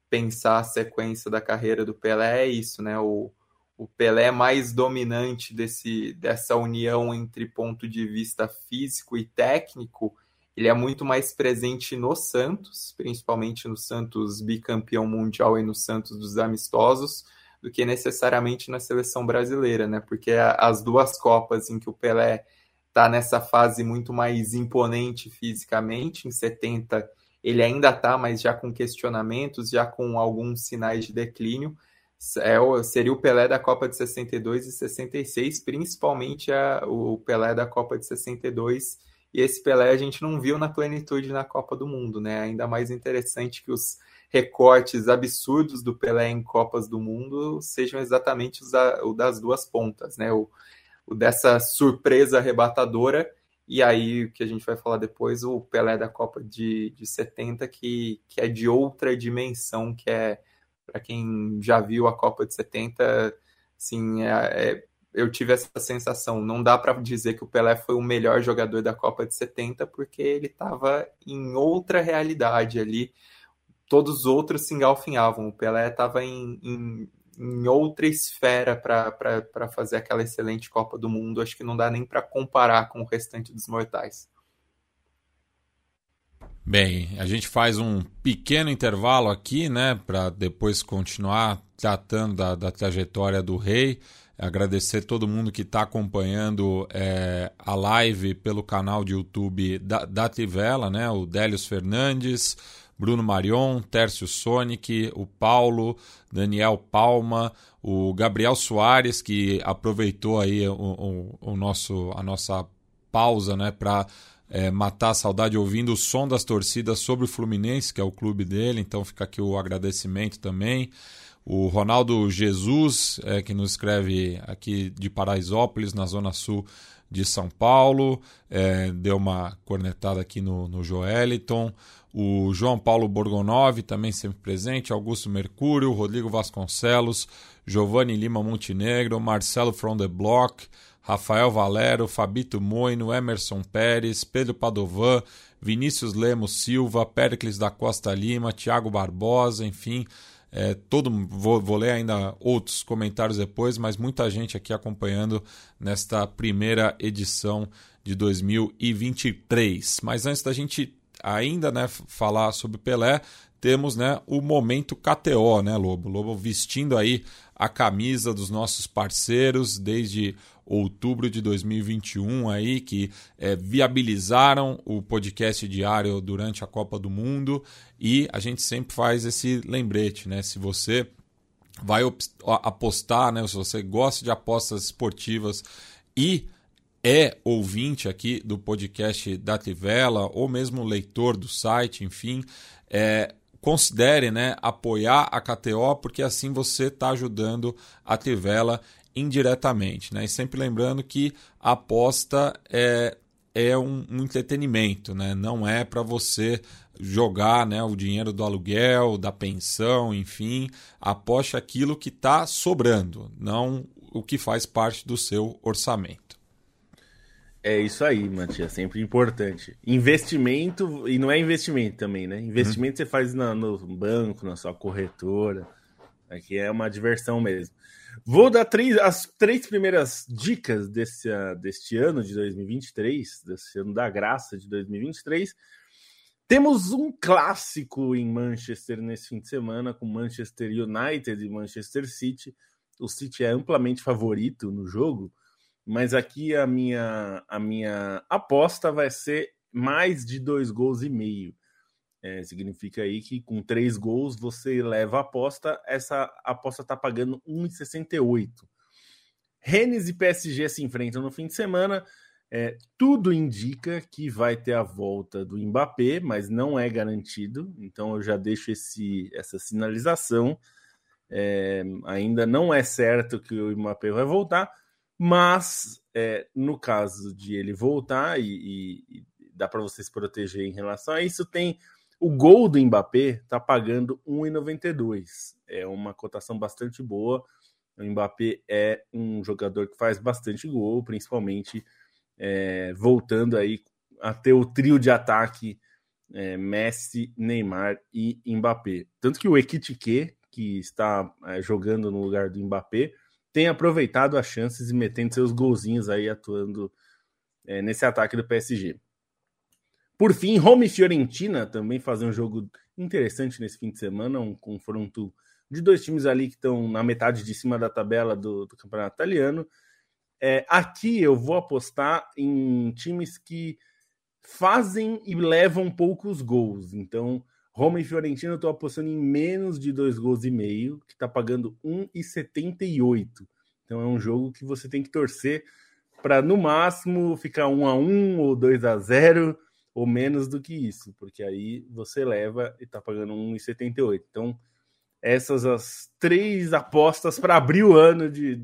pensar a sequência da carreira do Pelé é isso, né? O, o Pelé mais dominante desse, dessa união entre ponto de vista físico e técnico, ele é muito mais presente no Santos, principalmente no Santos bicampeão mundial e no Santos dos amistosos, do que necessariamente na seleção brasileira, né? Porque as duas Copas em que o Pelé está nessa fase muito mais imponente fisicamente, em 70 ele ainda está, mas já com questionamentos, já com alguns sinais de declínio. É, seria o Pelé da Copa de 62 e 66, principalmente a, o Pelé da Copa de 62. E esse Pelé a gente não viu na plenitude na Copa do Mundo, né? Ainda mais interessante que os recortes absurdos do Pelé em Copas do Mundo sejam exatamente os o das duas pontas, né? O, o dessa surpresa arrebatadora e aí, o que a gente vai falar depois, o Pelé da Copa de, de 70, que, que é de outra dimensão, que é, para quem já viu a Copa de 70, assim, é, é, eu tive essa sensação. Não dá para dizer que o Pelé foi o melhor jogador da Copa de 70, porque ele estava em outra realidade ali. Todos os outros se engalfinhavam. O Pelé estava em, em em outra esfera para fazer aquela excelente Copa do Mundo. Acho que não dá nem para comparar com o restante dos mortais. Bem, a gente faz um pequeno intervalo aqui, né, para depois continuar tratando da, da, trajetória do rei. Agradecer todo mundo que está acompanhando é, a live pelo canal de YouTube da, da Tivela, né, o Délios Fernandes, Bruno Marion, Tércio Sonic, o Paulo, Daniel Palma, o Gabriel Soares, que aproveitou aí o, o, o nosso, a nossa pausa né, para é, matar a saudade ouvindo o som das torcidas sobre o Fluminense, que é o clube dele, então fica aqui o agradecimento também. O Ronaldo Jesus, é, que nos escreve aqui de Paraisópolis, na Zona Sul de São Paulo, é, deu uma cornetada aqui no, no Joeliton. O João Paulo Borgonov, também sempre presente, Augusto Mercúrio, Rodrigo Vasconcelos, Giovanni Lima Montenegro, Marcelo From the Block, Rafael Valero, Fabito Moino, Emerson Pérez, Pedro Padovan, Vinícius Lemos Silva, Pericles da Costa Lima, Tiago Barbosa, enfim, é, todo vou, vou, ler ainda outros comentários depois, mas muita gente aqui acompanhando nesta primeira edição de 2023. Mas antes da gente ainda né, falar sobre Pelé, temos né, o momento KTO, né, Lobo? Lobo vestindo aí a camisa dos nossos parceiros desde outubro de 2021 aí que é, viabilizaram o podcast diário durante a Copa do Mundo e a gente sempre faz esse lembrete, né? Se você vai apostar, né? Se você gosta de apostas esportivas e é ouvinte aqui do podcast da Tivela ou mesmo leitor do site, enfim, é, considere né, apoiar a KTO, porque assim você está ajudando a Tivela indiretamente. Né? E sempre lembrando que a aposta é, é um, um entretenimento, né? não é para você jogar né, o dinheiro do aluguel, da pensão, enfim, aposte aquilo que está sobrando, não o que faz parte do seu orçamento. É isso aí, Matias, sempre importante. Investimento, e não é investimento também, né? Investimento uhum. você faz na, no banco, na sua corretora. Aqui é uma diversão mesmo. Vou dar três, as três primeiras dicas desse, deste ano de 2023, desse ano da graça de 2023. Temos um clássico em Manchester nesse fim de semana, com Manchester United e Manchester City. O City é amplamente favorito no jogo mas aqui a minha, a minha aposta vai ser mais de dois gols e meio. É, significa aí que com três gols você leva a aposta, essa aposta está pagando 1,68. Rennes e PSG se enfrentam no fim de semana. É, tudo indica que vai ter a volta do Mbappé, mas não é garantido. Então eu já deixo esse, essa sinalização. É, ainda não é certo que o Mbappé vai voltar, mas é, no caso de ele voltar e, e, e dá para você se proteger em relação a isso, tem o gol do Mbappé está pagando 1,92. É uma cotação bastante boa. O Mbappé é um jogador que faz bastante gol, principalmente é, voltando aí a ter o trio de ataque é, Messi, Neymar e Mbappé. Tanto que o Ekitike, que está é, jogando no lugar do Mbappé, tem aproveitado as chances e metendo seus golzinhos aí atuando é, nesse ataque do PSG. Por fim, Roma e Fiorentina também fazem um jogo interessante nesse fim de semana, um confronto de dois times ali que estão na metade de cima da tabela do, do campeonato italiano. É, aqui eu vou apostar em times que fazem e levam poucos gols. Então, Roma e Fiorentina eu estou apostando em menos de dois gols e meio, que está pagando 1,78. Então é um jogo que você tem que torcer para no máximo ficar 1 a 1 ou 2 a 0 ou menos do que isso, porque aí você leva e está pagando 1,78. Então, essas as três apostas para abrir o ano de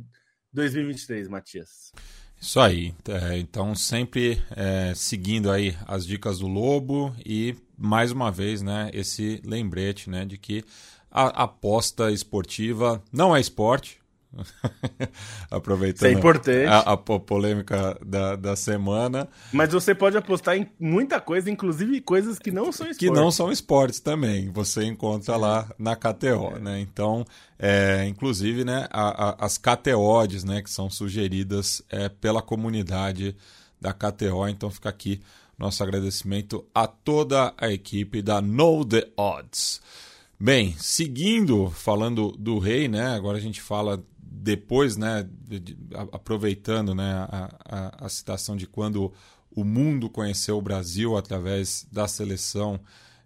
2023, Matias. Isso aí. É, então, sempre é, seguindo aí as dicas do Lobo e, mais uma vez, né, esse lembrete né, de que a aposta esportiva não é esporte, Aproveitando é importante. A, a, polêmica da, da semana. Mas você pode apostar em muita coisa, inclusive coisas que não são esportes. Que não são esportes também. Você encontra lá na KTO, é. né? Então, é, inclusive, né, a, a, as KTOs, né, que são sugeridas é, pela comunidade da KTO. Então, fica aqui nosso agradecimento a toda a equipe da Know the Odds. Bem, seguindo, falando do rei, né? Agora a gente fala depois, né, aproveitando né, a, a, a, citação de quando o mundo conheceu o Brasil através da seleção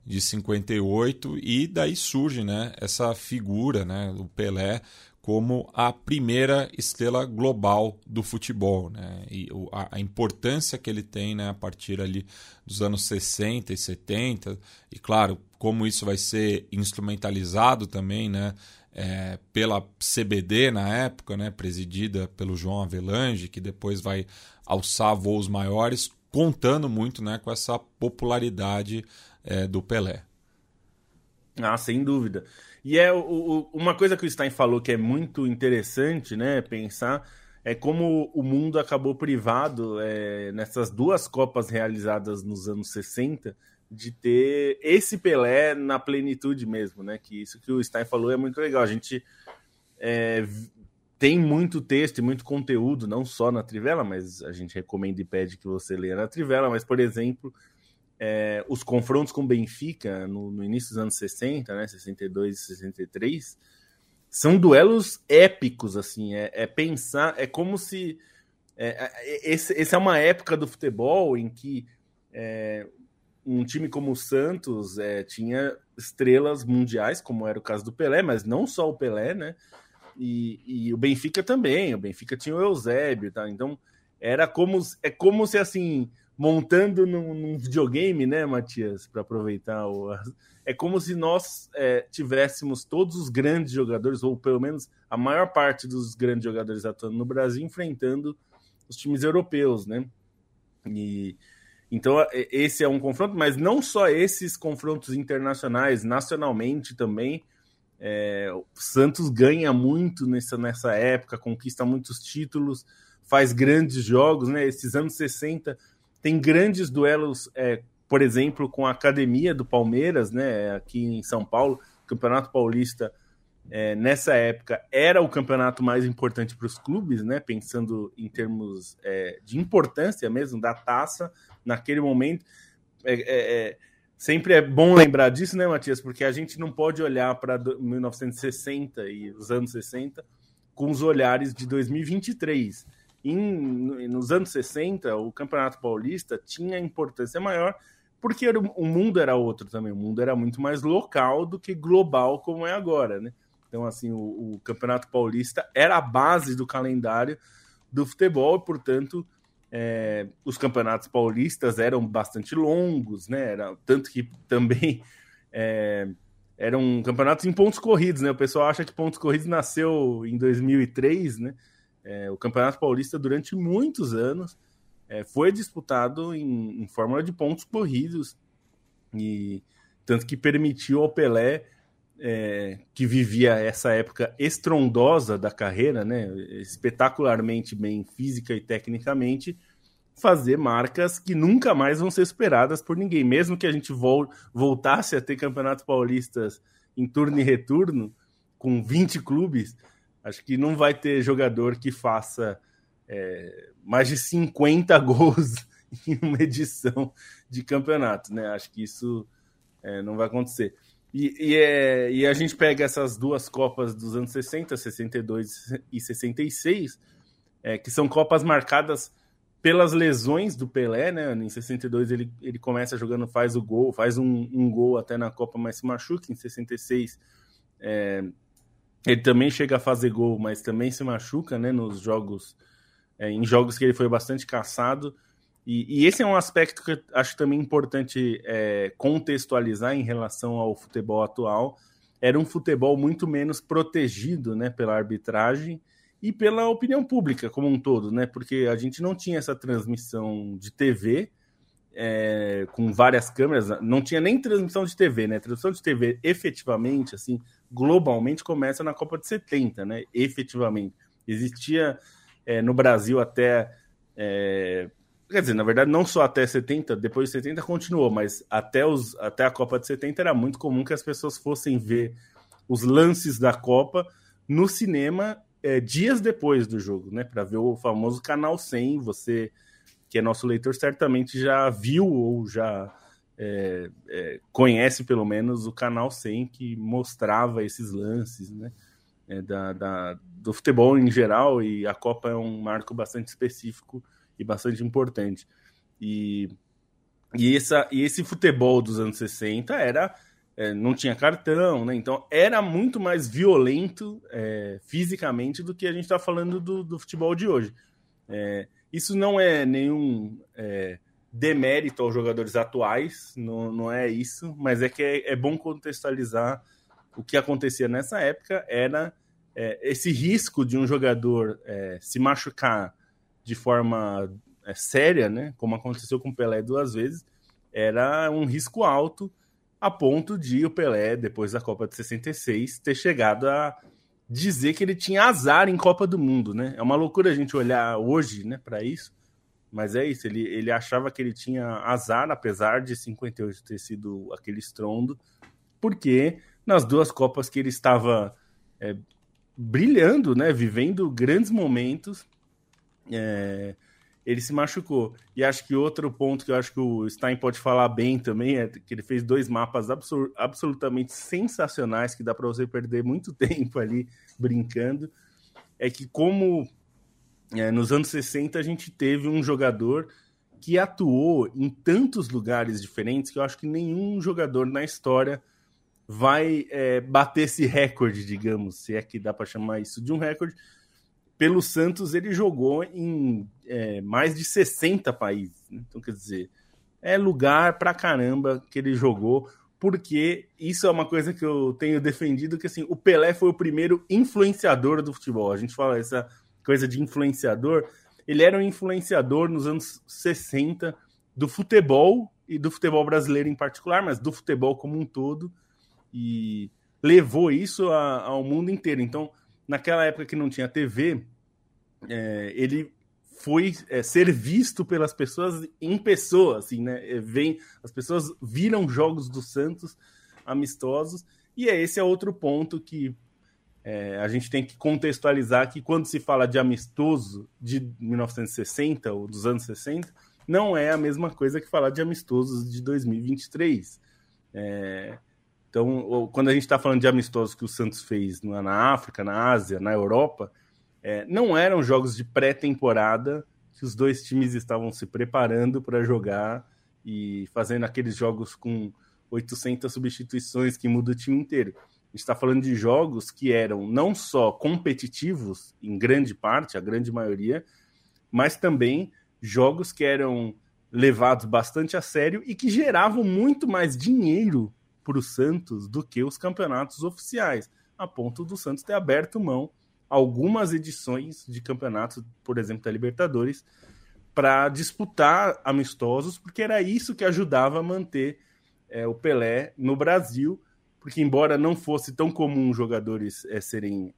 de 58 e daí surge né, essa figura, né, o Pelé, como a primeira estrela global do futebol, né? E a, importância que ele tem, né, a partir ali dos anos 60 e 70, e claro, como isso vai ser instrumentalizado também, né, é, pela CBD na época, né, presidida pelo João Avelange, que depois vai alçar voos maiores, contando muito né, com essa popularidade é, do Pelé. Ah, sem dúvida. E é o, o, uma coisa que o Stein falou que é muito interessante, né, pensar é como o mundo acabou privado é, nessas duas Copas realizadas nos anos 60 de ter esse Pelé na plenitude mesmo, né? Que isso que o Stein falou é muito legal. A gente é, tem muito texto e muito conteúdo, não só na Trivela, mas a gente recomenda e pede que você leia na Trivela. Mas, por exemplo, é, os confrontos com Benfica no, no, início dos anos 60, né? 62 e 63, são duelos épicos, assim. É, é pensar, é como se. É, é essa é uma época do futebol em que é, um time como o Santos é, tinha estrelas mundiais, como era o caso do Pelé, mas não só o Pelé, né? E, e o Benfica também. O Benfica tinha o Eusébio, tá? Então era como é como se assim montando num, num videogame, né, Matias, para aproveitar o é como se nós é, tivéssemos todos os grandes jogadores ou pelo menos a maior parte dos grandes jogadores atuando no Brasil enfrentando os times europeus, né? E então, é, esse é um confronto, mas não só esses confrontos internacionais, nacionalmente também. É, o Santos ganha muito nessa, nessa época, conquista muitos títulos, faz grandes jogos, né? Esses anos 60 tem grandes duelos, é, por exemplo, com a academia do Palmeiras, né? Aqui em São Paulo, Campeonato Paulista. É, nessa época era o campeonato mais importante para os clubes, né? Pensando em termos é, de importância mesmo da taça, naquele momento. É, é, é, sempre é bom lembrar disso, né, Matias? Porque a gente não pode olhar para 1960 e os anos 60 com os olhares de 2023. Em, nos anos 60, o Campeonato Paulista tinha importância maior porque o mundo era outro também. O mundo era muito mais local do que global, como é agora, né? Então, assim, o, o Campeonato Paulista era a base do calendário do futebol, e, portanto, é, os campeonatos paulistas eram bastante longos, né? Era, tanto que também é, eram campeonatos em pontos corridos, né? O pessoal acha que pontos corridos nasceu em 2003, né? É, o Campeonato Paulista, durante muitos anos, é, foi disputado em, em fórmula de pontos corridos, e tanto que permitiu ao Pelé, é, que vivia essa época estrondosa da carreira, né? espetacularmente bem física e tecnicamente, fazer marcas que nunca mais vão ser superadas por ninguém. Mesmo que a gente vol voltasse a ter campeonatos paulistas em turno e retorno, com 20 clubes, acho que não vai ter jogador que faça é, mais de 50 gols em uma edição de campeonato, né? Acho que isso é, não vai acontecer. E, e, é, e, a gente pega essas duas Copas dos anos 60, 62 e 66, é, que são Copas marcadas pelas lesões do Pelé, né? Em 62 ele, ele começa jogando, faz o gol, faz um, um gol até na Copa, mas se machuca. Em 66 é, ele também chega a fazer gol, mas também se machuca, né? Nos jogos, é, em jogos que ele foi bastante caçado. E, e, esse é um aspecto que eu acho também importante é, contextualizar em relação ao futebol atual. Era um futebol muito menos protegido, né? Pela arbitragem e pela opinião pública como um todo, né? Porque a gente não tinha essa transmissão de TV é, com várias câmeras, não tinha nem transmissão de TV, né? Transmissão de TV efetivamente, assim, globalmente começa na Copa de 70, né? Efetivamente. Existia é, no Brasil até. É, quer dizer, na verdade, não só até 70, depois de 70 continuou, mas até, os, até a Copa de 70 era muito comum que as pessoas fossem ver os lances da Copa no cinema é, dias depois do jogo, né? Para ver o famoso canal 100. Você, que é nosso leitor, certamente já viu ou já é, é, conhece pelo menos o canal 100 que mostrava esses lances, né? É, da, da, do futebol em geral e a Copa é um marco bastante específico e bastante importante. E, e, essa, e esse futebol dos anos 60 era é, não tinha cartão, né? Então era muito mais violento é, fisicamente do que a gente está falando do, do, futebol de hoje. É, isso não é nenhum é, demérito aos jogadores atuais, não, não é isso, mas é que é, é bom contextualizar o que acontecia nessa época era é, esse risco de um jogador se machucar de forma séria, né? Como aconteceu com o Pelé duas vezes, era um risco alto a ponto de o Pelé, depois da Copa de 66, ter chegado a dizer que ele tinha azar em Copa do Mundo, né? É uma loucura a gente olhar hoje, né, para isso, mas é isso, ele, ele achava que ele tinha azar, apesar de 58 ter sido aquele estrondo, porque nas duas Copas que ele estava é, brilhando, né, vivendo grandes momentos, é, ele se machucou. E acho que outro ponto que eu acho que o Stein pode falar bem também é que ele fez dois mapas absol absolutamente sensacionais que dá para você perder muito tempo ali brincando. É que como é, nos anos 60 a gente teve um jogador que atuou em tantos lugares diferentes que eu acho que nenhum jogador na história vai é, bater esse recorde, digamos, se é que dá para chamar isso de um recorde, pelo Santos ele jogou em é, mais de 60 países. Né? Então, quer dizer, é lugar pra caramba que ele jogou, porque isso é uma coisa que eu tenho defendido, que assim, o Pelé foi o primeiro influenciador do futebol. A gente fala essa coisa de influenciador. Ele era um influenciador nos anos 60 do futebol e do futebol brasileiro em particular, mas do futebol como um todo, e levou isso a, ao mundo inteiro. Então, naquela época que não tinha TV, é, ele foi é, ser visto pelas pessoas em pessoa, assim, né? É, vem, as pessoas viram jogos do Santos amistosos, e é esse é outro ponto que é, a gente tem que contextualizar que quando se fala de amistoso de 1960 ou dos anos 60, não é a mesma coisa que falar de amistosos de 2023. É, então, quando a gente está falando de amistosos que o Santos fez na África, na Ásia, na Europa, É, não eram jogos de pré-temporada que os dois times estavam se preparando para jogar e fazendo aqueles jogos com 800 substituições que muda o time inteiro. A gente está falando de jogos que eram não só competitivos, em grande parte, a grande maioria, mas também jogos que eram levados bastante a sério e que geravam muito mais dinheiro para o Santos do que os campeonatos oficiais, a ponto do Santos ter aberto mão algumas edições de campeonatos, por exemplo, da Libertadores, para disputar amistosos, porque era isso que ajudava a manter é, o Pelé no Brasil, porque embora não fosse tão comum jogadores é, serem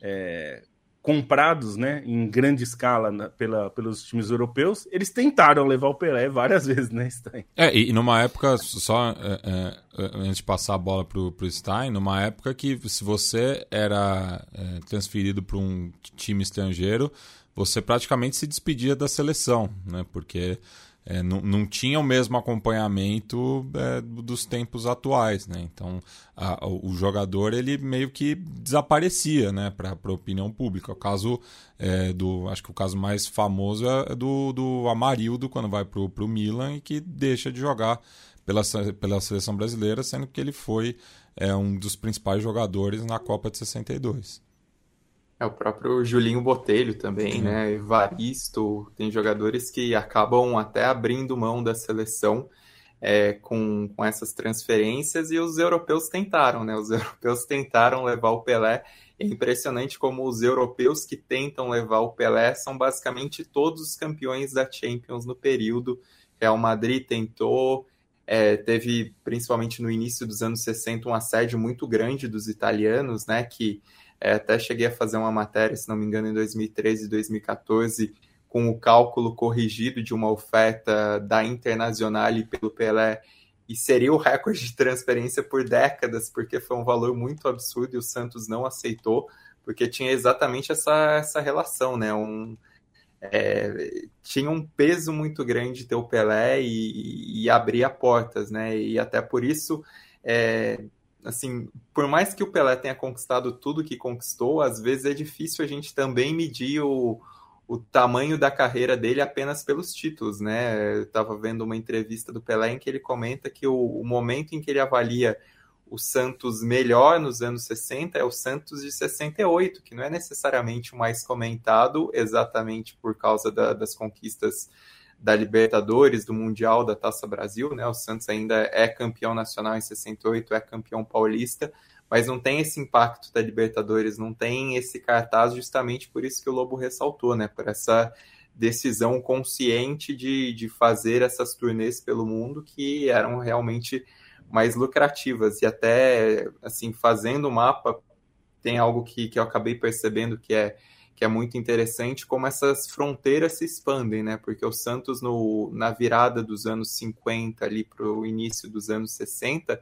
é, comprados né, em grande escala na, pela, pelos times europeus, eles tentaram levar o Pelé várias vezes, né, Stein? É, e numa época, só é, é, antes de passar a bola para o Stein, numa época que se você era é, transferido para um time estrangeiro, você praticamente se despedia da seleção, né, porque é, não, não tinha o mesmo acompanhamento é, dos tempos atuais, né? Então a, o jogador ele meio que desaparecia, né, para a opinião pública. O caso é, do, acho que o caso mais famoso é do, do Amarildo quando vai para o Milan e que deixa de jogar pela, pela seleção brasileira, sendo que ele foi é, um dos principais jogadores na Copa de 62. É o próprio Julinho Botelho também, Sim. né? Evaristo, tem jogadores que acabam até abrindo mão da seleção é, com, com essas transferências e os europeus tentaram, né? Os europeus tentaram levar o Pelé. É impressionante como os europeus que tentam levar o Pelé são basicamente todos os campeões da Champions no período. Real Madrid tentou, é, teve principalmente no início dos anos 60 um assédio muito grande dos italianos, né? Que é, até cheguei a fazer uma matéria, se não me engano, em 2013 e 2014, com o cálculo corrigido de uma oferta da Internacional pelo Pelé, e seria o recorde de transferência por décadas, porque foi um valor muito absurdo e o Santos não aceitou, porque tinha exatamente essa, essa relação, né? Um, é, tinha um peso muito grande ter o Pelé e, e abria portas, né? E até por isso é, assim, por mais que o Pelé tenha conquistado tudo que conquistou, às vezes é difícil a gente também medir o, o tamanho da carreira dele apenas pelos títulos, né? Eu estava vendo uma entrevista do Pelé em que ele comenta que o, o, momento em que ele avalia o Santos melhor nos anos 60 é o Santos de 68, que não é necessariamente o mais comentado exatamente por causa da, das conquistas da Libertadores, do Mundial, da Taça Brasil, né? O Santos ainda é campeão nacional em 68, é campeão paulista, mas não tem esse impacto da Libertadores, não tem esse cartaz, justamente por isso que o Lobo ressaltou, né? Por essa decisão consciente de, de fazer essas turnês pelo mundo que eram realmente mais lucrativas. E até, assim, fazendo o mapa, tem algo que, que eu acabei percebendo que é que é muito interessante como essas fronteiras se expandem, né? Porque o Santos, no, na virada dos anos 50 ali para o início dos anos 60,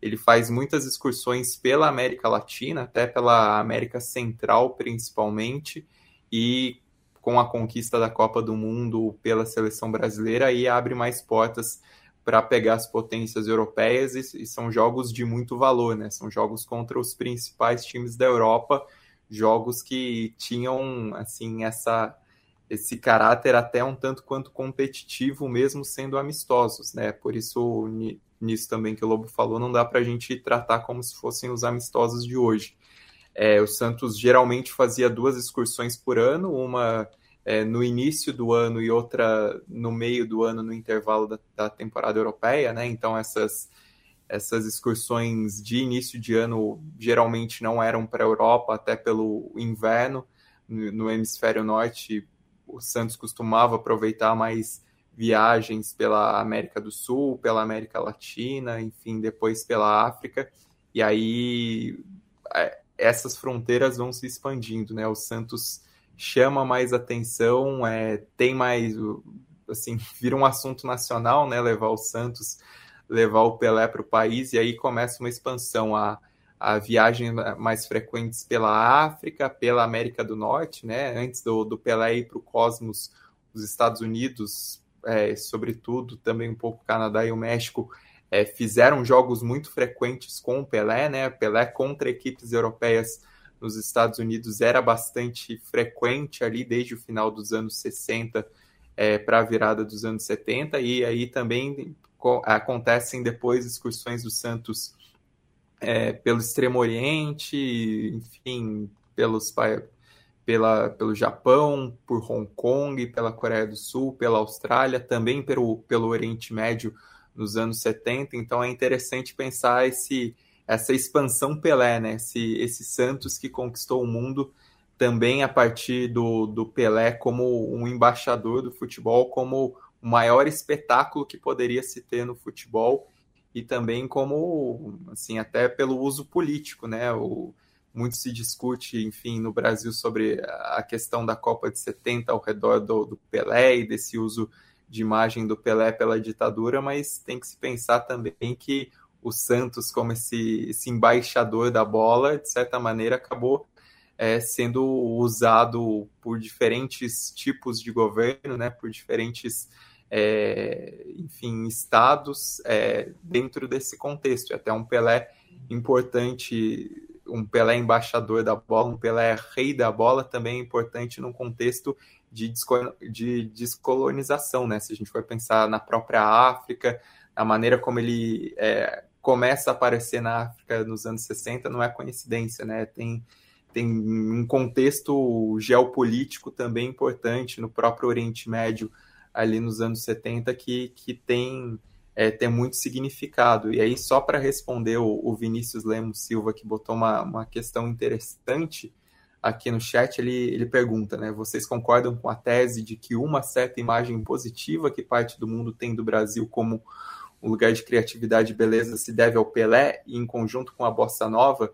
ele faz muitas excursões pela América Latina, até pela América Central principalmente, e com a conquista da Copa do Mundo pela seleção brasileira, aí abre mais portas para pegar as potências europeias e, e, são jogos de muito valor, né? São jogos contra os principais times da Europa jogos que tinham assim essa esse caráter até um tanto quanto competitivo mesmo sendo amistosos, né? Por isso nisso também que o Lobo falou, não dá para a gente tratar como se fossem os amistosos de hoje. É, o Santos geralmente fazia duas excursões por ano, uma é, no início do ano e outra no meio do ano no intervalo da, da temporada europeia, né? Então essas essas excursões de início de ano geralmente não eram para a Europa, até pelo inverno. No hemisfério norte, o Santos costumava aproveitar mais viagens pela América do Sul, pela América Latina, enfim, depois pela África. E aí é, essas fronteiras vão se expandindo, né? O Santos chama mais atenção, é, tem mais, assim, vira um assunto nacional, né? Levar o Santos levar o Pelé para o país, e aí começa uma expansão a, a viagens mais frequentes pela África, pela América do Norte, né? Antes do, do Pelé ir para o Cosmos, os Estados Unidos, é, sobretudo, também um pouco o Canadá e o México, é, fizeram jogos muito frequentes com o Pelé, né? Pelé contra equipes europeias nos Estados Unidos era bastante frequente ali desde o final dos anos 60 é, para a virada dos anos 70, e aí também acontecem depois excursões do Santos é, pelo Extremo Oriente, enfim, pelos, pela, pelo Japão, por Hong Kong, pela Coreia do Sul, pela Austrália, também pelo, pelo Oriente Médio nos anos 70. Então é interessante pensar esse, essa expansão Pelé, né? esse, esse Santos que conquistou o mundo também a partir do, do Pelé como um embaixador do futebol, como o maior espetáculo que poderia se ter no futebol e também como, assim, até pelo uso político, né? O, muito se discute, enfim, no Brasil sobre a questão da Copa de 70 ao redor do, do Pelé e desse uso de imagem do Pelé pela ditadura, mas tem que se pensar também que o Santos, como esse, esse embaixador da bola, de certa maneira, acabou é, sendo usado por diferentes tipos de governo, né, por diferentes é, enfim, estados é, dentro desse contexto. Até um Pelé importante, um Pelé embaixador da bola, um Pelé rei da bola também é importante num contexto de, de descolonização, né? Se a gente for pensar na própria África, a maneira como ele é, começa a aparecer na África nos anos 60 não é coincidência, né? Tem, tem um contexto geopolítico também importante no próprio Oriente Médio, ali nos anos 70 que, que tem, é, tem muito significado. E aí, só para responder o, o, Vinícius Lemos Silva, que botou uma, uma questão interessante aqui no chat, ele, ele pergunta, né? Vocês concordam com a tese de que uma certa imagem positiva que parte do mundo tem do Brasil como um lugar de criatividade e beleza se deve ao Pelé e em conjunto com a Bossa Nova?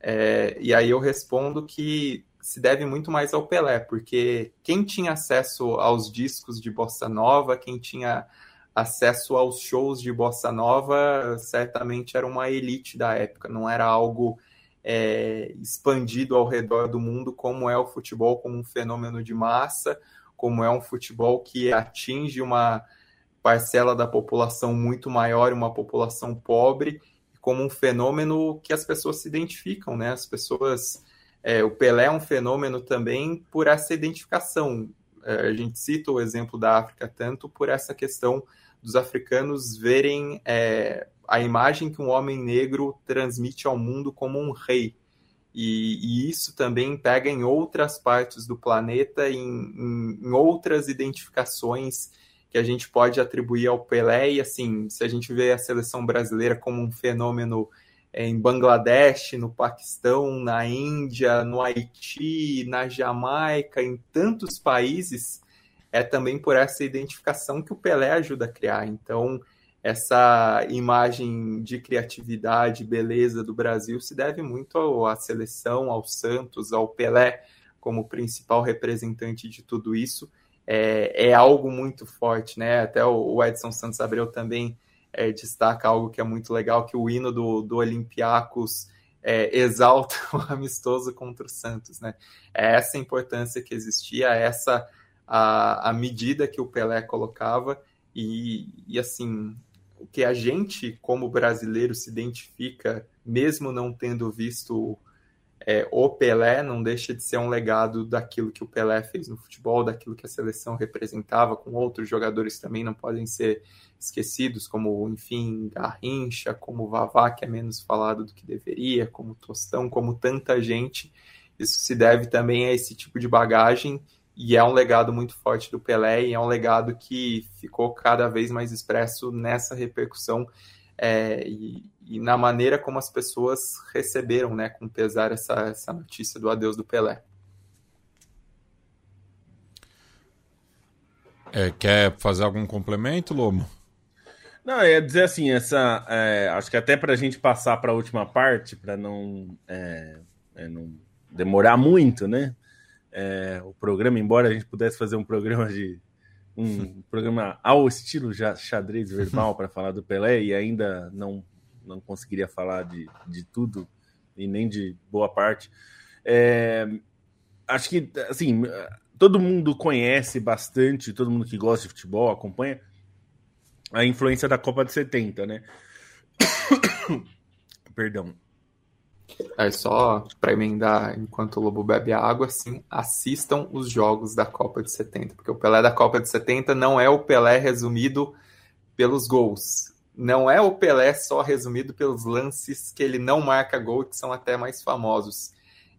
É, e aí eu respondo que se deve muito mais ao Pelé, porque quem tinha acesso aos discos de bossa nova, quem tinha acesso aos shows de bossa nova, certamente era uma elite da época, não era algo é, expandido ao redor do mundo como é o futebol como um fenômeno de massa, como é um futebol que atinge uma parcela da população muito maior, uma população pobre, como um fenômeno que as pessoas se identificam, né? As pessoas é, o Pelé é um fenômeno também por essa identificação. É, a gente cita o exemplo da África tanto por essa questão dos africanos verem é, a imagem que um homem negro transmite ao mundo como um rei. E, e isso também pega em outras partes do planeta, em, em, em outras identificações que a gente pode atribuir ao Pelé. E assim, se a gente vê a seleção brasileira como um fenômeno em Bangladesh, no Paquistão, na Índia, no Haiti, na Jamaica, em tantos países, é também por essa identificação que o Pelé ajuda a criar. Então, essa imagem de criatividade, beleza do Brasil se deve muito à seleção, ao Santos, ao Pelé como principal representante de tudo isso. É, é algo muito forte, né? Até o Edson Santos Abreu também é, destaca algo que é muito legal, que o hino do, do Olympiacos é, exalta o amistoso contra o Santos, né? É essa importância que existia, essa a, a medida que o Pelé colocava e, e assim o que a gente como brasileiro se identifica, mesmo não tendo visto é, o Pelé não deixa de ser um legado daquilo que o Pelé fez no futebol, daquilo que a seleção representava, com outros jogadores também não podem ser esquecidos, como, enfim, Garrincha, como Vavá, que é menos falado do que deveria, como Tostão, como tanta gente. Isso se deve também a esse tipo de bagagem e é um legado muito forte do Pelé e é um legado que ficou cada vez mais expresso nessa repercussão é, e, e, na maneira como as pessoas receberam, né, com pesar essa, essa notícia do adeus do Pelé. É, quer fazer algum complemento, Lomo? Não, ia dizer assim, essa. É, acho que até para a gente passar para a última parte, para não, é, é, não demorar muito, né? É, o programa, embora a gente pudesse fazer um programa de. Um programa ao estilo já xadrez verbal para falar do Pelé e ainda não, não conseguiria falar de, de tudo e nem de boa parte. É, acho que, assim, todo mundo conhece bastante, todo mundo que gosta de futebol acompanha a influência da Copa de 70, né? Perdão. É só para emendar enquanto o Lobo bebe água, assim, assistam os jogos da Copa de 70, porque o Pelé da Copa de 70 não é o Pelé resumido pelos gols. Não é o Pelé só resumido pelos lances que ele não marca gol, que são até mais famosos.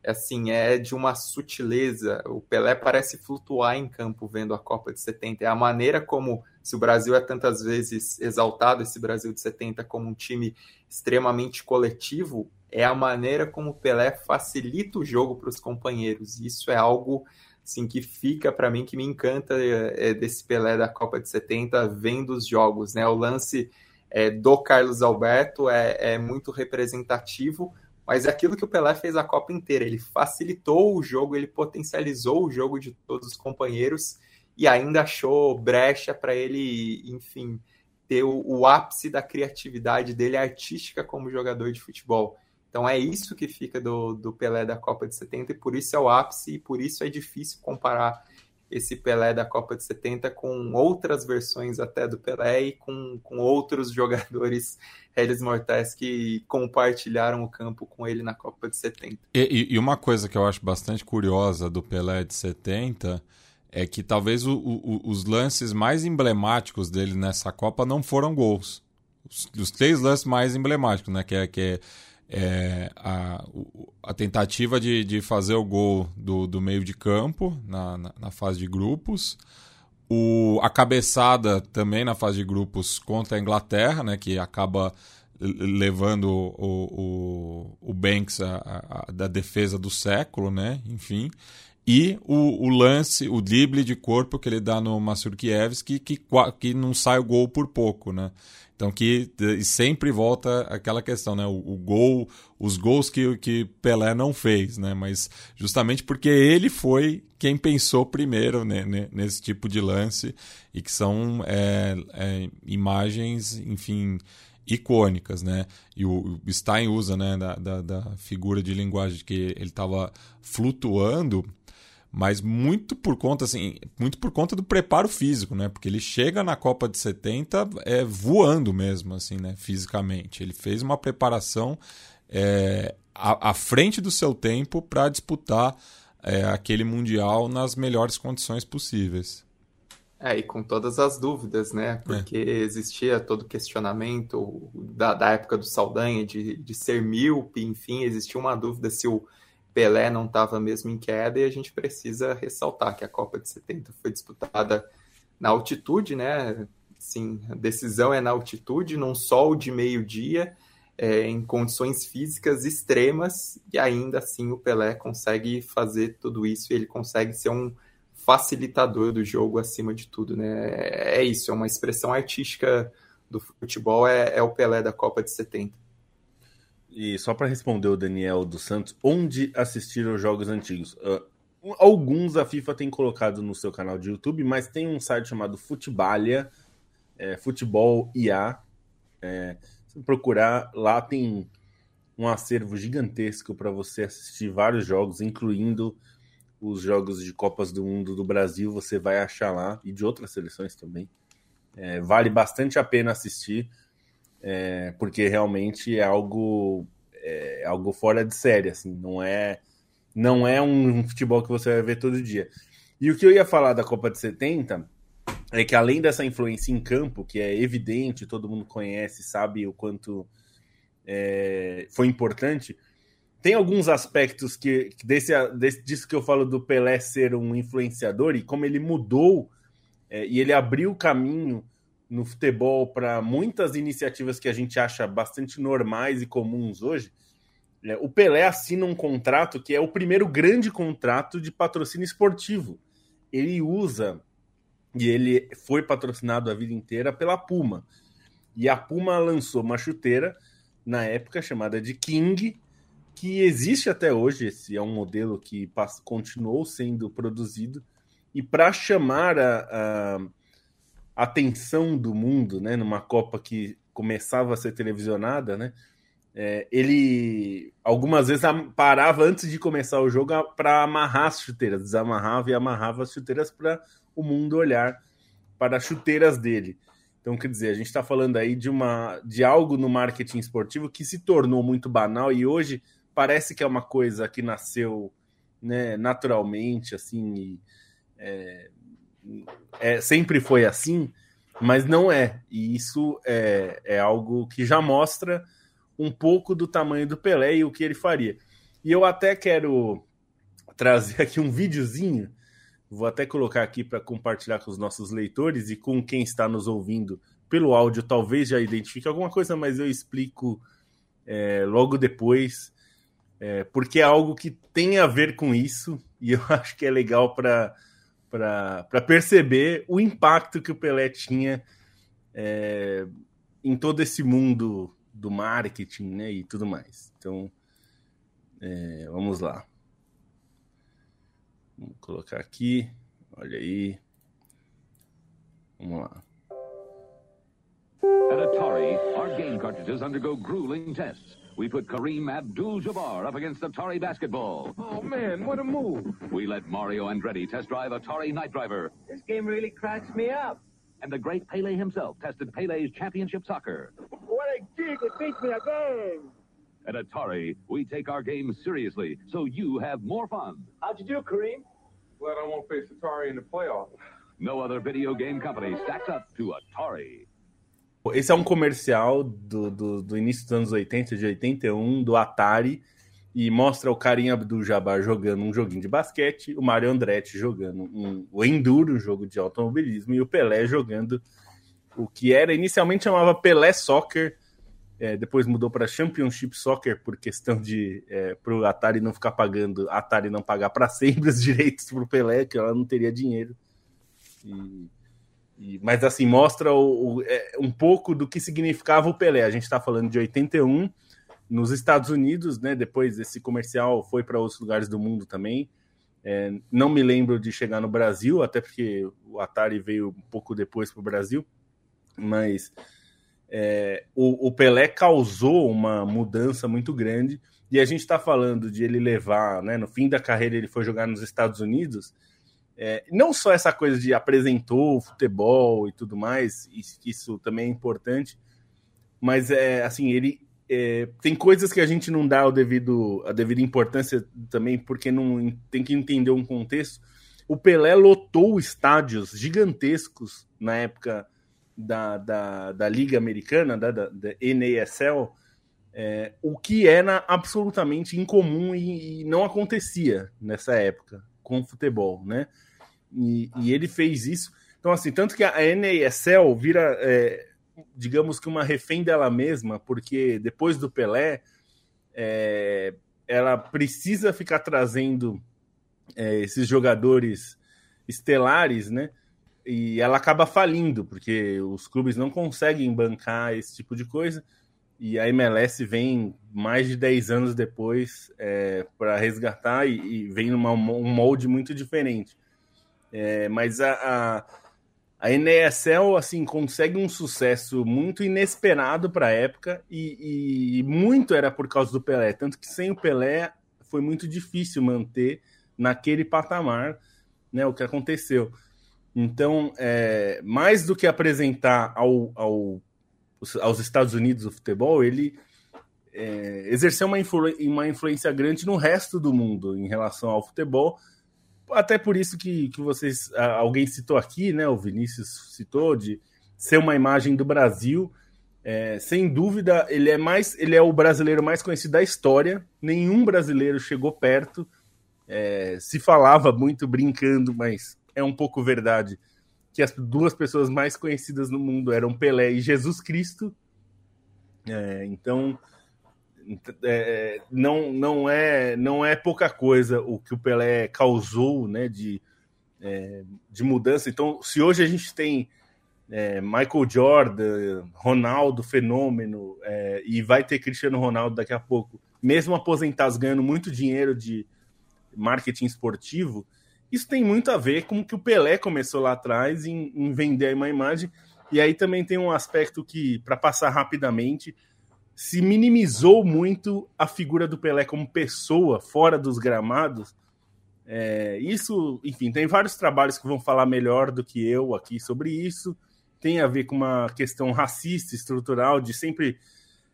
É assim, é de uma sutileza. O Pelé parece flutuar em campo vendo a Copa de 70. É a maneira como, se o Brasil é tantas vezes exaltado, esse Brasil de 70, como um time extremamente coletivo, é a maneira como o Pelé facilita o jogo para os companheiros. Isso é algo assim que fica para mim que me encanta é, desse Pelé da Copa de 70 vendo os jogos, né? O lance é, do Carlos Alberto é, é, muito representativo, mas é aquilo que o Pelé fez a Copa inteira. Ele facilitou o jogo, ele potencializou o jogo de todos os companheiros e ainda achou brecha para ele, enfim, ter o, o ápice da criatividade dele artística como jogador de futebol. Então é isso que fica do, do Pelé da Copa de 70 e por isso é o ápice e por isso é difícil comparar esse Pelé da Copa de 70 com outras versões até do Pelé e com, com outros jogadores réis mortais que compartilharam o campo com ele na Copa de 70. E, e, uma coisa que eu acho bastante curiosa do Pelé de 70 é que talvez o, o, os lances mais emblemáticos dele nessa Copa não foram gols. Os, os três lances mais emblemáticos, né? Que é, que é é, a, a, tentativa de, de, fazer o gol do, do meio de campo na, na, na, fase de grupos, o, a cabeçada também na fase de grupos contra a Inglaterra, né, que acaba levando o, o, o Banks da defesa do século, né, enfim, e o, o, lance, o drible de corpo que ele dá no Massurkiewicz, que, que, que não sai o gol por pouco, né? Então que sempre volta aquela questão, né? O, o, gol, os gols que, que Pelé não fez, né? Mas justamente porque ele foi quem pensou primeiro né, nesse tipo de lance e que são é, é, imagens, enfim, icônicas, né? E o Stein usa, né, da, da, da figura de linguagem que ele estava flutuando mas muito por conta assim, muito por conta do preparo físico, né? Porque ele chega na Copa de 70 é, voando mesmo, assim, né? Fisicamente. Ele fez uma preparação é, à, à frente do seu tempo para disputar é, aquele Mundial nas melhores condições possíveis. É, e com todas as dúvidas, né? Porque é. existia todo o questionamento da, da época do Saldanha de, de ser míope, enfim, existia uma dúvida se o Pelé não estava mesmo em queda e a gente precisa ressaltar que a Copa de 70 foi disputada na altitude, né? Sim, a decisão é na altitude, num sol de meio-dia, é, em condições físicas extremas, e ainda assim o Pelé consegue fazer tudo isso e ele consegue ser um facilitador do jogo acima de tudo, né? É isso, é uma expressão artística do futebol, é, é o Pelé da Copa de 70. E só para responder o Daniel dos Santos, onde assistir os jogos antigos? Uh, alguns a FIFA tem colocado no seu canal de YouTube, mas tem um site chamado Futebalia, é, Futebol IA. É, se procurar, lá tem um acervo gigantesco para você assistir vários jogos, incluindo os jogos de Copas do Mundo do Brasil, você vai achar lá, e de outras seleções também. É, vale bastante a pena assistir é, porque realmente é algo é algo fora de série, assim, não é não é um futebol que você vai ver todo dia. E o que eu ia falar da Copa de 70 é que além dessa influência em campo, que é evidente, todo mundo conhece, sabe o quanto é, foi importante, tem alguns aspectos que desse, desse, disso que eu falo do Pelé ser um influenciador e como ele mudou é, e ele abriu o caminho no futebol para muitas iniciativas que a gente acha bastante normais e comuns hoje, é, o Pelé assina um contrato que é o primeiro grande contrato de patrocínio esportivo. Ele usa e ele foi patrocinado a vida inteira pela Puma. E a Puma lançou uma chuteira na época chamada de King, que existe até hoje. Esse é um modelo que continuou sendo produzido. E para chamar a, a atenção do mundo, né, numa Copa que começava a ser televisionada, né, é, ele algumas vezes parava antes de começar o jogo para amarrar as chuteiras, desamarrava e amarrava as chuteiras para o mundo olhar para as chuteiras dele. Então, quer dizer, a gente está falando aí de, uma, de algo no marketing esportivo que se tornou muito banal e hoje parece que é uma coisa que nasceu né, naturalmente, assim, e, é, é, sempre foi assim, mas não é. E isso é, é algo que já mostra um pouco do tamanho do Pelé e o que ele faria. E eu até quero trazer aqui um videozinho, vou até colocar aqui para compartilhar com os nossos leitores e com quem está nos ouvindo pelo áudio, talvez já identifique alguma coisa, mas eu explico é, logo depois, é, porque é algo que tem a ver com isso e eu acho que é legal para perceber o impacto que o Pelé tinha é, em todo esse mundo do marketing né, e tudo mais. Então, é, vamos lá. Vamos colocar aqui. Olha aí. Vamos lá. At Atari, our game cartridges undergo grueling tests. We put Kareem Abdul-Jabbar up against Atari basketball. Oh, man, what a move. We let Mario Andretti test drive Atari Night Driver. This game really cracks me up. And the great Pele himself tested Pele's championship soccer. What a gig! It beats me a game! At Atari, we take our games seriously, so you have more fun. How'd you do, Kareem? Glad I won't face Atari in the playoffs. No other video game company stacks up to Atari. Esse é um comercial do, do, do, início dos anos 80, de 81, do Atari, e mostra o Karim Abdul-Jabbar jogando um joguinho de basquete, o Mario Andretti jogando um, o Enduro, um jogo de automobilismo, e o Pelé jogando o que era inicialmente chamava Pelé Soccer, é, depois mudou para Championship Soccer por questão de é, para o Atari não ficar pagando, Atari não pagar para sempre os direitos para o Pelé, que ela não teria dinheiro. E mas assim, mostra o, o, é, um pouco do que significava o Pelé. A gente está falando de 81 nos Estados Unidos, né? Depois esse comercial foi para outros lugares do mundo também. É, não me lembro de chegar no Brasil, até porque o Atari veio um pouco depois para o Brasil, mas é, o, o, Pelé causou uma mudança muito grande. E a gente está falando de ele levar, né? No fim da carreira, ele foi jogar nos Estados Unidos é, não só essa coisa de apresentou futebol e tudo mais, isso, isso também é importante, mas é assim, ele é, tem coisas que a gente não dá o devido, a devida importância também, porque não tem que entender um contexto. O Pelé lotou estádios gigantescos na época da, da, da Liga Americana, da, da, da NASL, é, o que era absolutamente incomum e, e, não acontecia nessa época com o futebol, né? E, e, ele fez isso. Então, assim, tanto que a NASL vira, é, digamos que uma refém dela mesma, porque depois do Pelé, é, ela precisa ficar trazendo é, esses jogadores estelares, né? E ela acaba falindo, porque os clubes não conseguem bancar esse tipo de coisa. E a MLS vem mais de 10 anos depois é, para resgatar e, e vem num molde muito diferente. É, mas a, a, a NASL assim, consegue um sucesso muito inesperado para a época e, e, muito era por causa do Pelé. Tanto que sem o Pelé foi muito difícil manter naquele patamar né, o que aconteceu. Então, é, mais do que apresentar ao, ao, aos Estados Unidos o futebol, ele é, exerceu uma, influ, uma influência grande no resto do mundo em relação ao futebol, até por isso que, que vocês. Alguém citou aqui, né? O Vinícius citou, de ser uma imagem do Brasil. É, sem dúvida, ele é mais. Ele é o brasileiro mais conhecido da história. Nenhum brasileiro chegou perto. É, se falava muito brincando, mas é um pouco verdade que as duas pessoas mais conhecidas no mundo eram Pelé e Jesus Cristo. É, então é, não, não, é, não é pouca coisa o que o Pelé causou né, de, é, de mudança. Então, se hoje a gente tem é, Michael Jordan, Ronaldo, fenômeno, é, e vai ter Cristiano Ronaldo daqui a pouco, mesmo aposentados ganhando muito dinheiro de marketing esportivo, isso tem muito a ver com o que o Pelé começou lá atrás em, em vender uma imagem. E aí também tem um aspecto que, para passar rapidamente, se minimizou muito a figura do Pelé como pessoa fora dos gramados. É, isso, enfim, tem vários trabalhos que vão falar melhor do que eu aqui sobre isso. Tem a ver com uma questão racista, estrutural, de sempre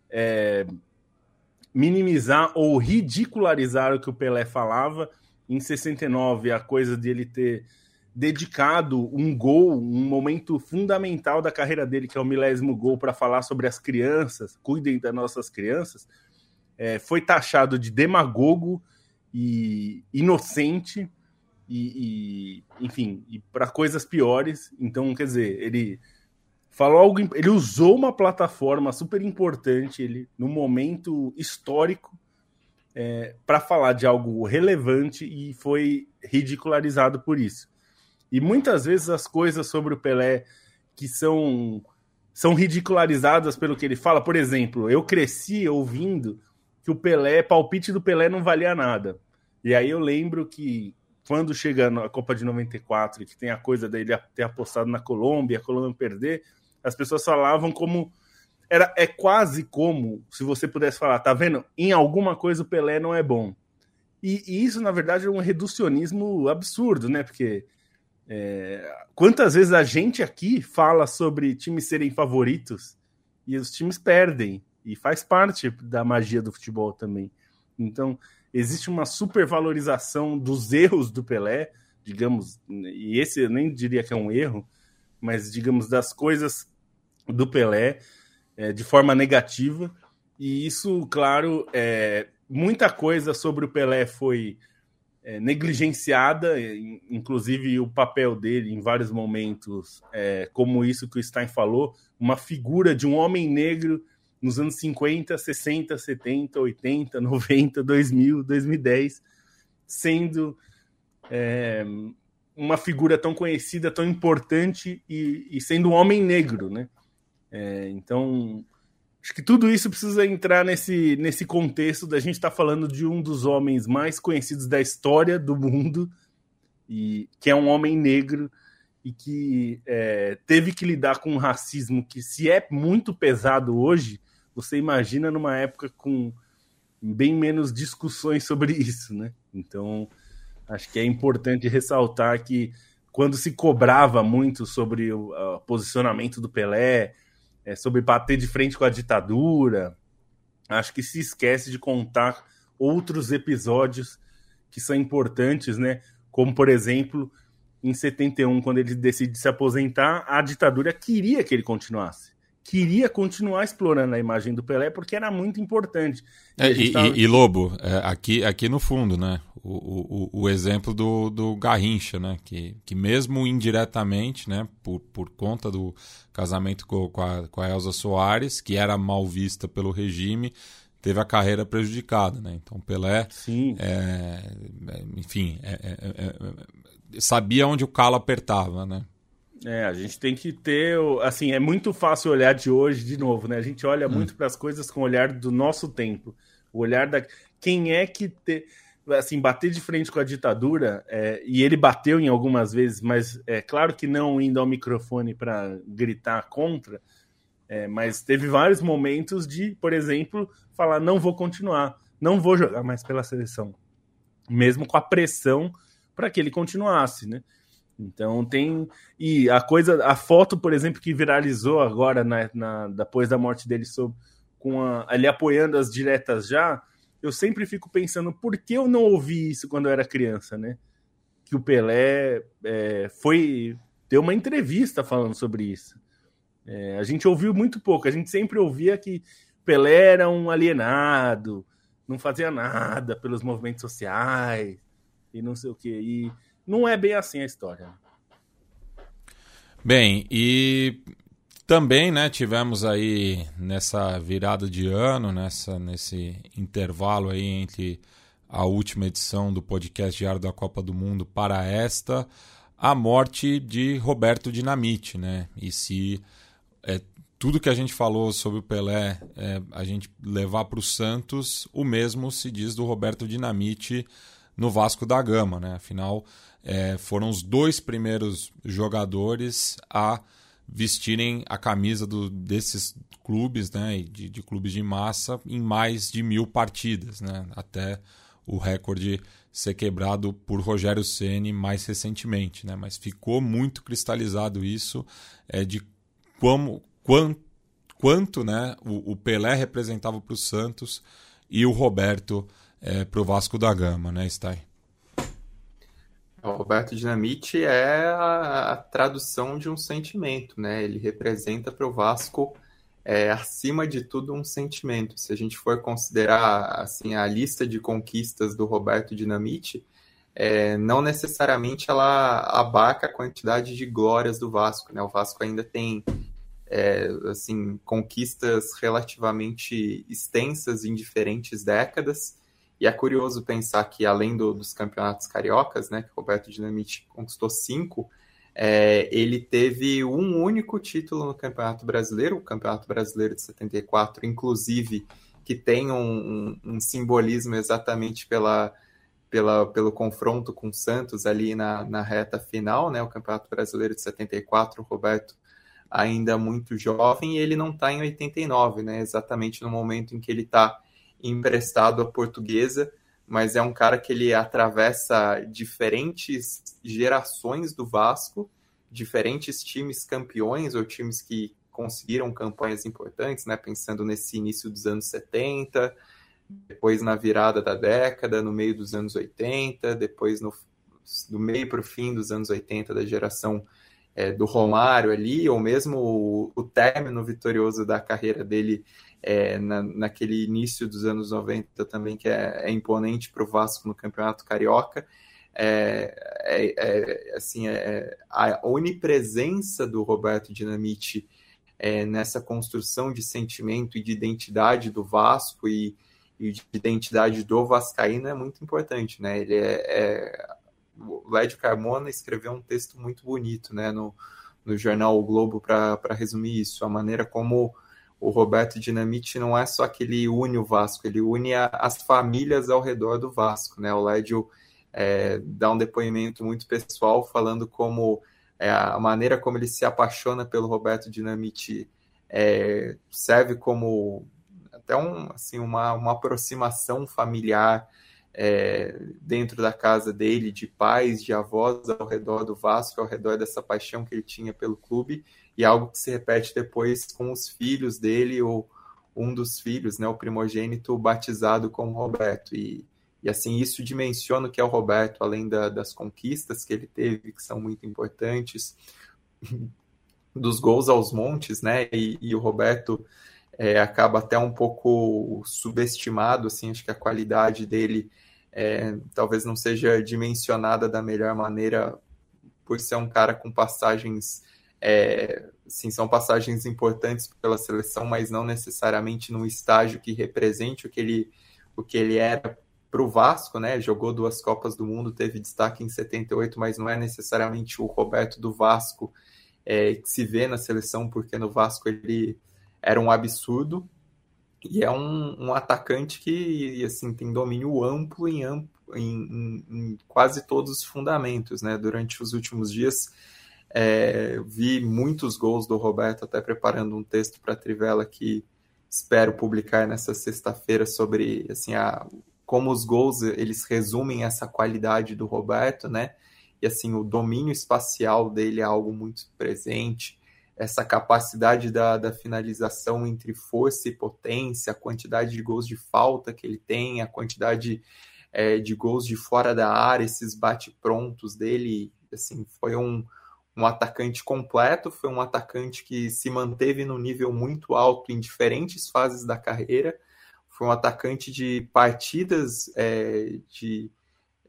é, minimizar ou ridicularizar o que o Pelé falava. Em 69, a coisa de ele ter dedicado um gol, um momento fundamental da carreira dele, que é o milésimo gol, para falar sobre as crianças, cuidem das nossas crianças, é, foi taxado de demagogo e inocente e, e enfim, e para coisas piores. Então, quer dizer, ele falou algo, ele usou uma plataforma super importante, ele no momento histórico é, para falar de algo relevante e foi ridicularizado por isso. E muitas vezes as coisas sobre o Pelé que são são ridicularizadas pelo que ele fala. Por exemplo, eu cresci ouvindo que o Pelé, palpite do Pelé não valia nada. E aí eu lembro que quando chega a Copa de 94, que tem a coisa dele ter apostado na Colômbia, a Colômbia perder, as pessoas falavam como era é quase como se você pudesse falar, tá vendo? Em alguma coisa o Pelé não é bom. E, e isso, na verdade, é um reducionismo absurdo, né? Porque é, quantas vezes a gente aqui fala sobre times serem favoritos e os times perdem, e faz parte da magia do futebol também. Então, existe uma supervalorização dos erros do Pelé, digamos, e esse eu nem diria que é um erro, mas digamos das coisas do Pelé é, de forma negativa. E isso, claro, é, muita coisa sobre o Pelé foi é, negligenciada, inclusive o papel dele em vários momentos, é, como isso que o Stein falou, uma figura de um homem negro nos anos 50, 60, 70, 80, 90, 2000, 2010, sendo é, uma figura tão conhecida, tão importante e, e sendo um homem negro, né? É, então, acho que tudo isso precisa entrar nesse, nesse contexto da gente estar tá falando de um dos homens mais conhecidos da história do mundo, e que é um homem negro e que é, teve que lidar com um racismo que, se é muito pesado hoje, você imagina numa época com bem menos discussões sobre isso, né? Então, acho que é importante ressaltar que quando se cobrava muito sobre o posicionamento do Pelé, é, sobre bater de frente com a ditadura. Acho que se esquece de contar outros episódios que são importantes, né? Como, por exemplo, em 71, quando ele decide se aposentar, a ditadura queria que ele continuasse queria continuar explorando a imagem do Pelé porque era muito importante. É, e, tava... e, e, Lobo, é, aqui, aqui no fundo, né? O, o, o, exemplo do, do Garrincha, né? Que, que mesmo indiretamente, né? Por, por conta do casamento com, com, a, com a Elza Soares, que era mal vista pelo regime, teve a carreira prejudicada, né? Então Pelé, é, é, enfim, é, é, sabia onde o calo apertava, né? É, a gente tem que ter, assim, é muito fácil olhar de hoje de novo, né? A gente olha hum. muito para as coisas com o olhar do nosso tempo, o olhar da quem é que te, assim, bater de frente com a ditadura, é, e ele bateu em algumas vezes, mas é claro que não indo ao microfone para gritar contra, é, mas teve vários momentos de, por exemplo, falar não vou continuar, não vou jogar mais pela seleção, mesmo com a pressão para que ele continuasse, né? Então tem. E a coisa, a foto, por exemplo, que viralizou agora na, na depois da morte dele sobre, com a, ele apoiando as diretas já, eu sempre fico pensando por que eu não ouvi isso quando eu era criança, né? Que o Pelé é, foi deu uma entrevista falando sobre isso. É, a gente ouviu muito pouco, a gente sempre ouvia que Pelé era um alienado, não fazia nada pelos movimentos sociais e não sei o que. E não é bem assim a história. Bem, e também, né, tivemos aí nessa virada de ano, nessa, nesse intervalo aí entre a última edição do podcast Diário da Copa do Mundo para esta, a morte de Roberto Dinamite, né? E se é, tudo que a gente falou sobre o Pelé, é, a gente levar para o Santos, o mesmo se diz do Roberto Dinamite no Vasco da Gama, né? Afinal, é, foram os dois primeiros jogadores a vestirem a camisa do, desses clubes, né, de, de, clubes de massa, em mais de mil partidas, né, até o recorde ser quebrado por Rogério Ceni mais recentemente, né, mas ficou muito cristalizado isso é, de como, quanto, quanto né, o, Pelé representava para o Santos e o Roberto é, para o Vasco da Gama, né, Stai? O Roberto Dinamite é a, a, tradução de um sentimento, né? Ele representa para o Vasco, é, acima de tudo, um sentimento. Se a gente for considerar assim a lista de conquistas do Roberto Dinamite, é, não necessariamente ela abarca a quantidade de glórias do Vasco, né? O Vasco ainda tem é, assim conquistas relativamente extensas em diferentes décadas e é curioso pensar que, além do, dos campeonatos cariocas, né, que o Roberto Dinamite conquistou cinco, é, ele teve um único título no Campeonato Brasileiro, o Campeonato Brasileiro de 74, inclusive, que tem um, um, um simbolismo exatamente pela, pela, pelo confronto com o Santos ali na, na reta final, né, o Campeonato Brasileiro de 74, o Roberto ainda muito jovem, e ele não está em 89, né, exatamente no momento em que ele está emprestado à portuguesa, mas é um cara que ele atravessa diferentes gerações do Vasco, diferentes times campeões ou times que conseguiram campanhas importantes, né? Pensando nesse início dos anos 70, depois na virada da década, no meio dos anos 80, depois no do meio para o fim dos anos 80 da geração é, do Romário ali, ou mesmo o, o término vitorioso da carreira dele é, na, naquele início dos anos 90 também, que é, é imponente para o Vasco no Campeonato Carioca. É, é, é assim, é, a onipresença do Roberto Dinamite é, nessa construção de sentimento e de identidade do Vasco e, e, de identidade do Vascaíno é muito importante, né? Ele é, o Lédio Carmona escreveu um texto muito bonito, né, no, no jornal o Globo para resumir isso, a maneira como o Roberto Dinamite não é só aquele une o Vasco, ele une a, as famílias ao redor do Vasco, né? O Lédio é, dá um depoimento muito pessoal falando como é, a maneira como ele se apaixona pelo Roberto Dinamite é, serve como até um, assim, uma, uma aproximação familiar é, dentro da casa dele, de pais, de avós ao redor do Vasco, ao redor dessa paixão que ele tinha pelo clube e algo que se repete depois com os filhos dele ou um dos filhos, né, o primogênito batizado como Roberto. E, e assim isso dimensiona o que é o Roberto, além da, das conquistas que ele teve que são muito importantes, dos gols aos montes, né, e, e o Roberto é, acaba até um pouco subestimado, assim, acho que a qualidade dele é, talvez não seja dimensionada da melhor maneira por ser um cara com passagens é, sim, são passagens importantes pela seleção, mas não necessariamente num estágio que represente o que ele, o que ele era para o Vasco, né? Jogou duas Copas do Mundo, teve destaque em 78, mas não é necessariamente o Roberto do Vasco é, que se vê na seleção, porque no Vasco ele era um absurdo e é um, um atacante que assim tem domínio amplo em, amplo em, em, em quase todos os fundamentos, né? Durante os últimos dias é, vi muitos gols do Roberto, até preparando um texto para a Trivela que espero publicar nessa sexta-feira sobre assim, a, como os gols eles resumem essa qualidade do Roberto, né? E assim, o domínio espacial dele é algo muito presente, essa capacidade da, da finalização entre força e potência, a quantidade de gols de falta que ele tem, a quantidade é, de gols de fora da área, esses bate-prontos dele, assim, foi um, um atacante completo, foi um atacante que se manteve no nível muito alto em diferentes fases da carreira, foi um atacante de partidas é, de,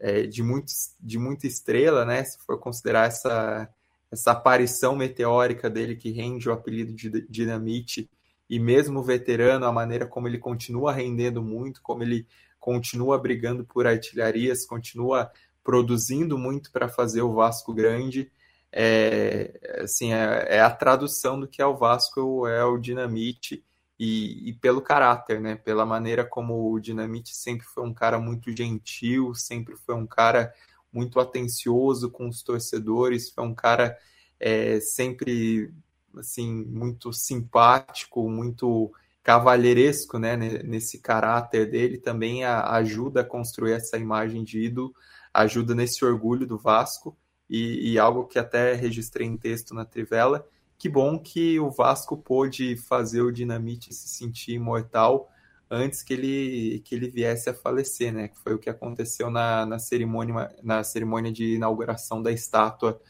é, de, muitos, de muita estrela, né? Se for considerar essa, essa aparição meteórica dele que rende o apelido de Dinamite, e mesmo veterano, a maneira como ele continua rendendo muito, como ele continua brigando por artilharias, continua produzindo muito para fazer o Vasco grande é, assim, é, é, a tradução do que é o Vasco, é o Dinamite, e, e, pelo caráter, né? Pela maneira como o Dinamite sempre foi um cara muito gentil, sempre foi um cara muito atencioso com os torcedores, foi um cara é, sempre assim muito simpático, muito cavalheiresco, né? Nesse caráter dele também ajuda a construir essa imagem de ídolo, ajuda nesse orgulho do Vasco e, e, algo que até registrei em texto na Trivela. Que bom que o Vasco pôde fazer o Dinamite se sentir imortal antes que ele, que ele viesse a falecer, né? Que foi o que aconteceu na, na, cerimônia, na cerimônia de inauguração da estátua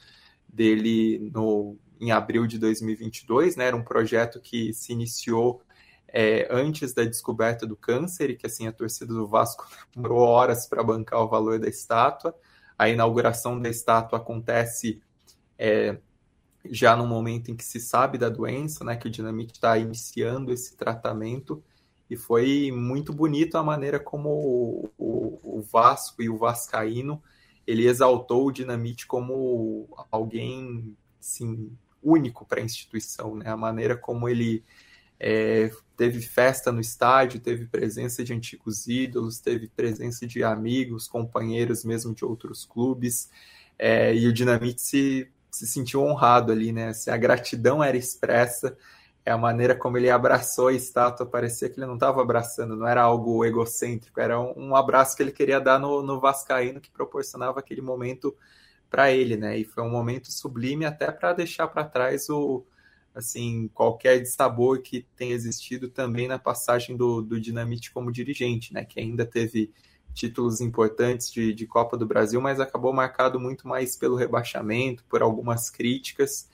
dele no, em abril de 2022, né? Era um projeto que se iniciou é, antes da descoberta do câncer e que assim a torcida do Vasco demorou horas para bancar o valor da estátua. A inauguração da estátua acontece é, já no momento em que se sabe da doença, né? Que o Dinamite está iniciando esse tratamento e foi muito bonito a maneira como o, o, o Vasco e o Vascaíno ele exaltou o Dinamite como alguém assim, único para a instituição, né? A maneira como ele é, teve festa no estádio, teve presença de antigos ídolos, teve presença de amigos, companheiros mesmo de outros clubes, é, e o Dinamite se, se sentiu honrado ali, né? A gratidão era expressa, é a maneira como ele abraçou a estátua, parecia que ele não estava abraçando, não era algo egocêntrico, era um, um abraço que ele queria dar no, no Vascaíno, que proporcionava aquele momento para ele, né? E foi um momento sublime até para deixar para trás o assim qualquer dissabor que tenha existido também na passagem do, do Dinamite como dirigente, né? Que ainda teve títulos importantes de, de Copa do Brasil, mas acabou marcado muito mais pelo rebaixamento, por algumas críticas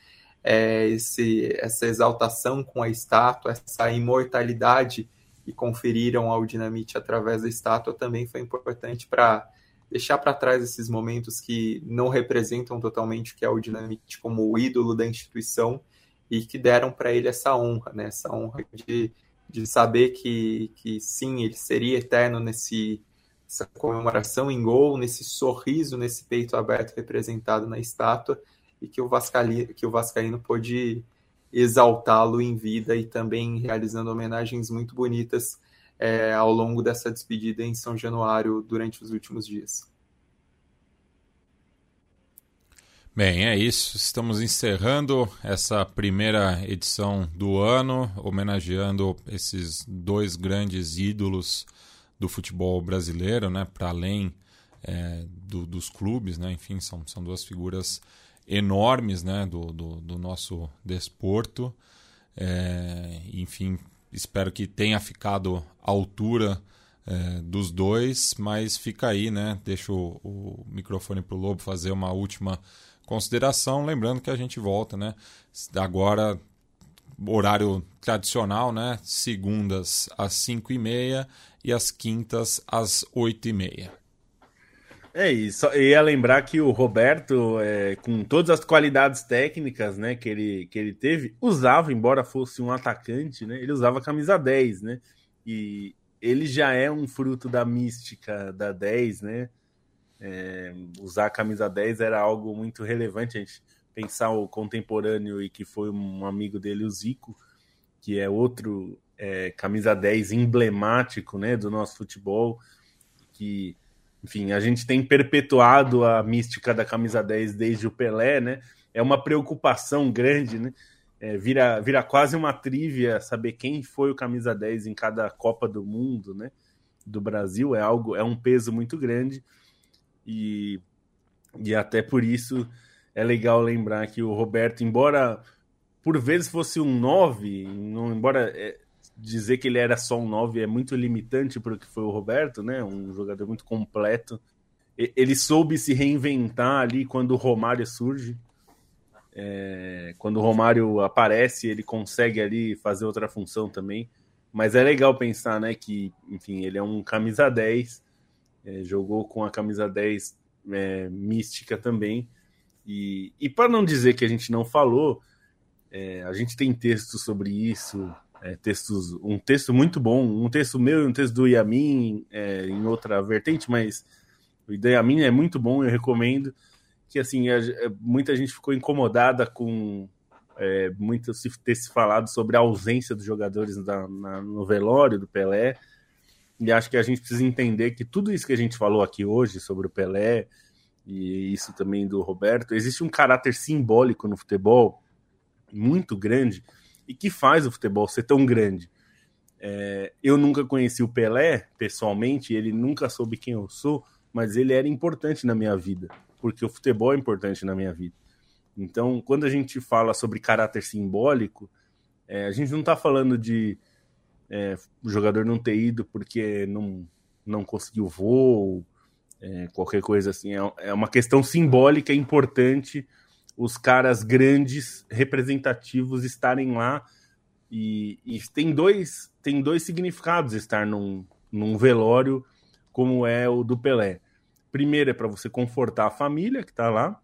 é, esse, essa exaltação com a estátua, essa imortalidade que conferiram ao Dinamite através da estátua também foi importante para deixar para trás esses momentos que não representam totalmente o que é o Dinamite como o ídolo da instituição e que deram para ele essa honra, né? essa honra de, de saber que, que sim, ele seria eterno nesse essa comemoração em gol, nesse sorriso, nesse peito aberto representado na estátua e que o, Vascali, que o Vascaíno pôde exaltá-lo em vida e também realizando homenagens muito bonitas é, ao longo dessa despedida em São Januário durante os últimos dias. Bem, é isso. Estamos encerrando essa primeira edição do ano, homenageando esses dois grandes ídolos do futebol brasileiro, né? Para além é, do, dos clubes, né? Enfim, são, são duas figuras enormes né, do, do, do nosso desporto. É, enfim, espero que tenha ficado à altura é, dos dois, mas fica aí, né? Deixo o, microfone para o Lobo fazer uma última consideração, lembrando que a gente volta, né? Agora, horário tradicional, né? Segundas às 5 e meia e às quintas às 8 e meia. É isso. Eu ia lembrar que o Roberto, é, com todas as qualidades técnicas né, que, ele, que ele teve, usava, embora fosse um atacante, né, ele usava camisa 10, né? E ele já é um fruto da mística da 10, né? É, usar a camisa 10 era algo muito relevante. A gente pensar o contemporâneo e que foi um amigo dele, o Zico, que é outro é, camisa 10 emblemático né, do nosso futebol, que enfim, a gente tem perpetuado a mística da camisa 10 desde o Pelé, né? É uma preocupação grande, né? É, vira, vira quase uma trívia saber quem foi o camisa 10 em cada Copa do Mundo, né? Do Brasil é algo, é um peso muito grande e, e até por isso é legal lembrar que o Roberto, embora por vezes fosse um 9, não, embora é, dizer que ele era só um 9 é muito limitante para o que foi o Roberto, né? Um jogador muito completo. Ele soube se reinventar ali quando o Romário surge. É, quando o Romário aparece, ele consegue ali fazer outra função também. Mas é legal pensar, né, que, enfim, ele é um camisa 10, é, jogou com a camisa 10 é, mística também. E, e para não dizer que a gente não falou, é, a gente tem texto sobre isso, é, textos, um texto muito bom, um texto meu e um texto do Yamin é, em outra vertente, mas o Yamin é muito bom, eu recomendo. Que assim, a, é, muita gente ficou incomodada com é, muito se ter se falado sobre a ausência dos jogadores na, na, no velório do Pelé. E acho que a gente precisa entender que tudo isso que a gente falou aqui hoje sobre o Pelé e isso também do Roberto, existe um caráter simbólico no futebol muito grande e que faz o futebol ser tão grande. É, eu nunca conheci o Pelé pessoalmente, ele nunca soube quem eu sou, mas ele era importante na minha vida, porque o futebol é importante na minha vida. Então, quando a gente fala sobre caráter simbólico, é, a gente não está falando de é, o jogador não ter ido porque não, não conseguiu voo, é, qualquer coisa assim. É, é uma questão simbólica importante os caras grandes, representativos, estarem lá. E, e, tem, dois, tem dois significados estar num, num velório como é o do Pelé. Primeiro é para você confortar a família que está lá,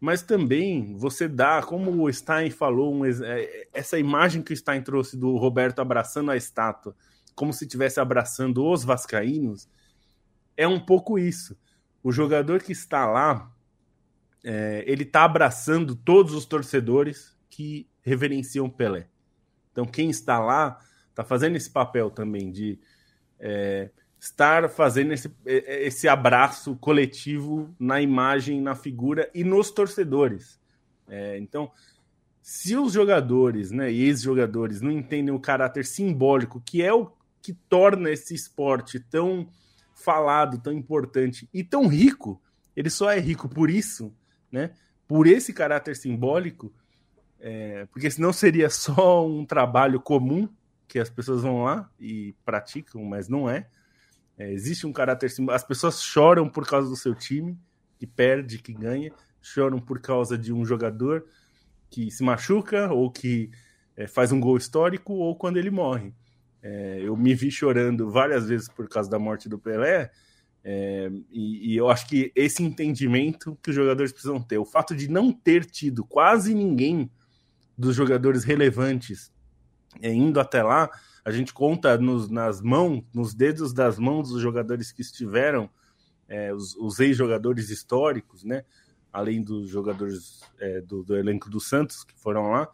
mas também você dá, como o Stein falou, um, é, essa imagem que o Stein trouxe do Roberto abraçando a estátua, como se estivesse abraçando os vascaínos, é um pouco isso. O jogador que está lá, é, ele está abraçando todos os torcedores que reverenciam Pelé. Então, quem está lá está fazendo esse papel também de é, estar fazendo esse, é, esse abraço coletivo na imagem, na figura e nos torcedores. É, então, se os jogadores né, e ex-jogadores não entendem o caráter simbólico, que é o que torna esse esporte tão falado, tão importante e tão rico, ele só é rico por isso, né? Por esse caráter simbólico, é, porque senão seria só um trabalho comum que as pessoas vão lá e praticam, mas não é. É, existe um caráter simbólico. As pessoas choram por causa do seu time, que perde, que ganha, choram por causa de um jogador que se machuca ou que é, faz um gol histórico ou quando ele morre. É, eu me vi chorando várias vezes por causa da morte do Pelé, é, e, e, eu acho que esse entendimento que os jogadores precisam ter, o fato de não ter tido quase ninguém dos jogadores relevantes é, indo até lá, a gente conta nos, nas mãos, nos dedos das mãos dos jogadores que estiveram, é, os, os ex-jogadores históricos, né? Além dos jogadores é, do, do, elenco do Santos que foram lá.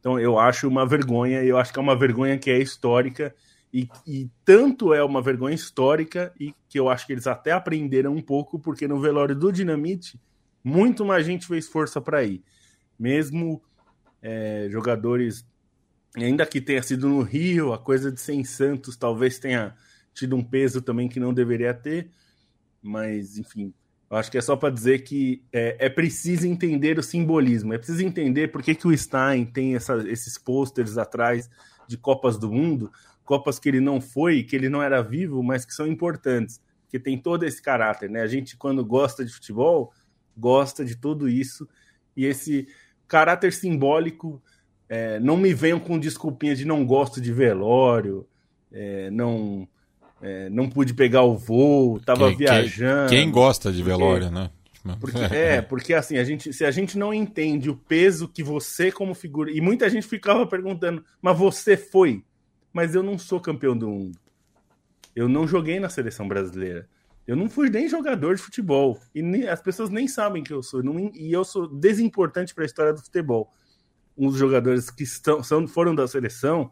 Então eu acho uma vergonha, eu acho que é uma vergonha que é histórica, e, e tanto é uma vergonha histórica, e que eu acho que eles até aprenderam um pouco, porque no velório do Dinamite, muito mais gente fez força para ir. Mesmo é, jogadores ainda que tenha sido no Rio, a coisa de ser em Santos talvez tenha tido um peso também que não deveria ter, mas enfim, eu acho que é só para dizer que é, é, preciso entender o simbolismo, é preciso entender por que, que o Stein tem essa, esses pôsteres atrás de Copas do Mundo, Copas que ele não foi, que ele não era vivo, mas que são importantes, que tem todo esse caráter, né? A gente, quando gosta de futebol, gosta de tudo isso, e esse caráter simbólico é, não me venham com desculpinha de não gosto de velório, é, não é, não pude pegar o voo, estava viajando. Quem, quem, gosta de velório, porque, né? Porque, é, porque assim, a gente, se a gente não entende o peso que você como figura. E muita gente ficava perguntando, mas você foi? Mas eu não sou campeão do mundo. Eu não joguei na seleção brasileira. Eu não fui nem jogador de futebol. E nem, as pessoas nem sabem que eu sou. Não, e eu sou desimportante para a história do futebol os jogadores que estão, são, foram da seleção,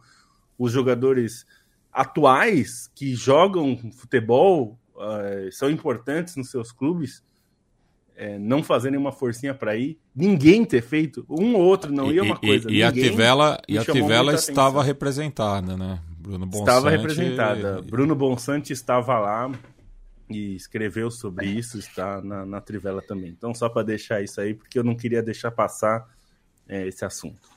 os jogadores atuais que jogam futebol uh, são importantes nos seus clubes, é, não fazerem uma forcinha para ir, ninguém ter feito, um ou outro não ia uma coisa. E, e a Tivela, e a Tivela estava atenção. representada, né? Bruno Bonsante, estava representada. E... Bruno Bonsante estava lá e escreveu sobre isso, está na, na Trivela também. Então, só para deixar isso aí, porque eu não queria deixar passar é, esse assunto.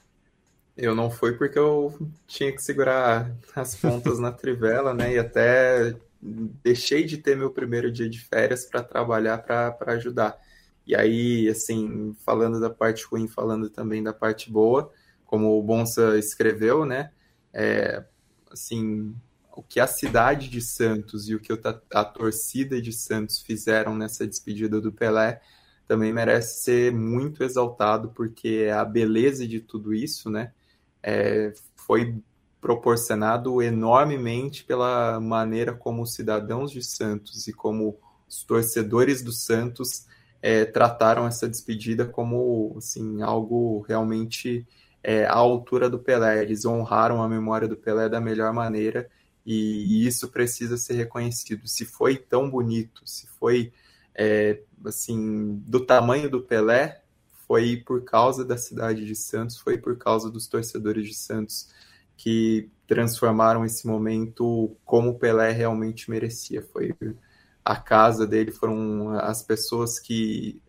Eu não fui porque eu tinha que segurar as pontas na trivela, né? E até deixei de ter meu primeiro dia de férias para trabalhar para ajudar. E aí, assim, falando da parte ruim, falando também da parte boa, como o Bonsa escreveu, né? É, assim, o que a cidade de Santos e o que a torcida de Santos fizeram nessa despedida do Pelé também merece ser muito exaltado, porque a beleza de tudo isso, né, é, foi proporcionado enormemente pela maneira como os cidadãos de Santos e como os torcedores do Santos é, trataram essa despedida como assim, algo realmente é, à altura do Pelé. Eles honraram a memória do Pelé da melhor maneira e, e isso precisa ser reconhecido. Se foi tão bonito, se foi é, assim, do tamanho do Pelé foi por causa da cidade de Santos, foi por causa dos torcedores de Santos que transformaram esse momento como o Pelé realmente merecia. Foi a casa dele, foram as pessoas que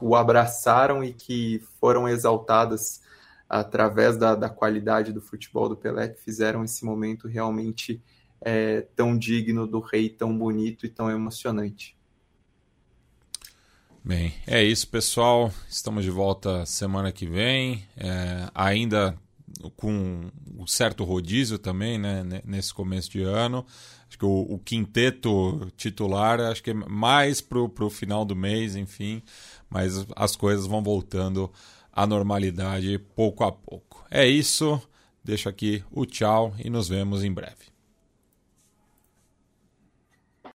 o abraçaram e que foram exaltadas através da, da qualidade do futebol do Pelé, que fizeram esse momento realmente é, tão digno do rei, tão bonito e tão emocionante. Bem, é isso, pessoal. Estamos de volta semana que vem. É, ainda com um certo rodízio também, né, nesse começo de ano. Acho que o, o quinteto titular, acho que é mais pro, pro final do mês, enfim, mas as coisas vão voltando à normalidade pouco a pouco. É isso, deixo aqui o tchau e nos vemos em breve.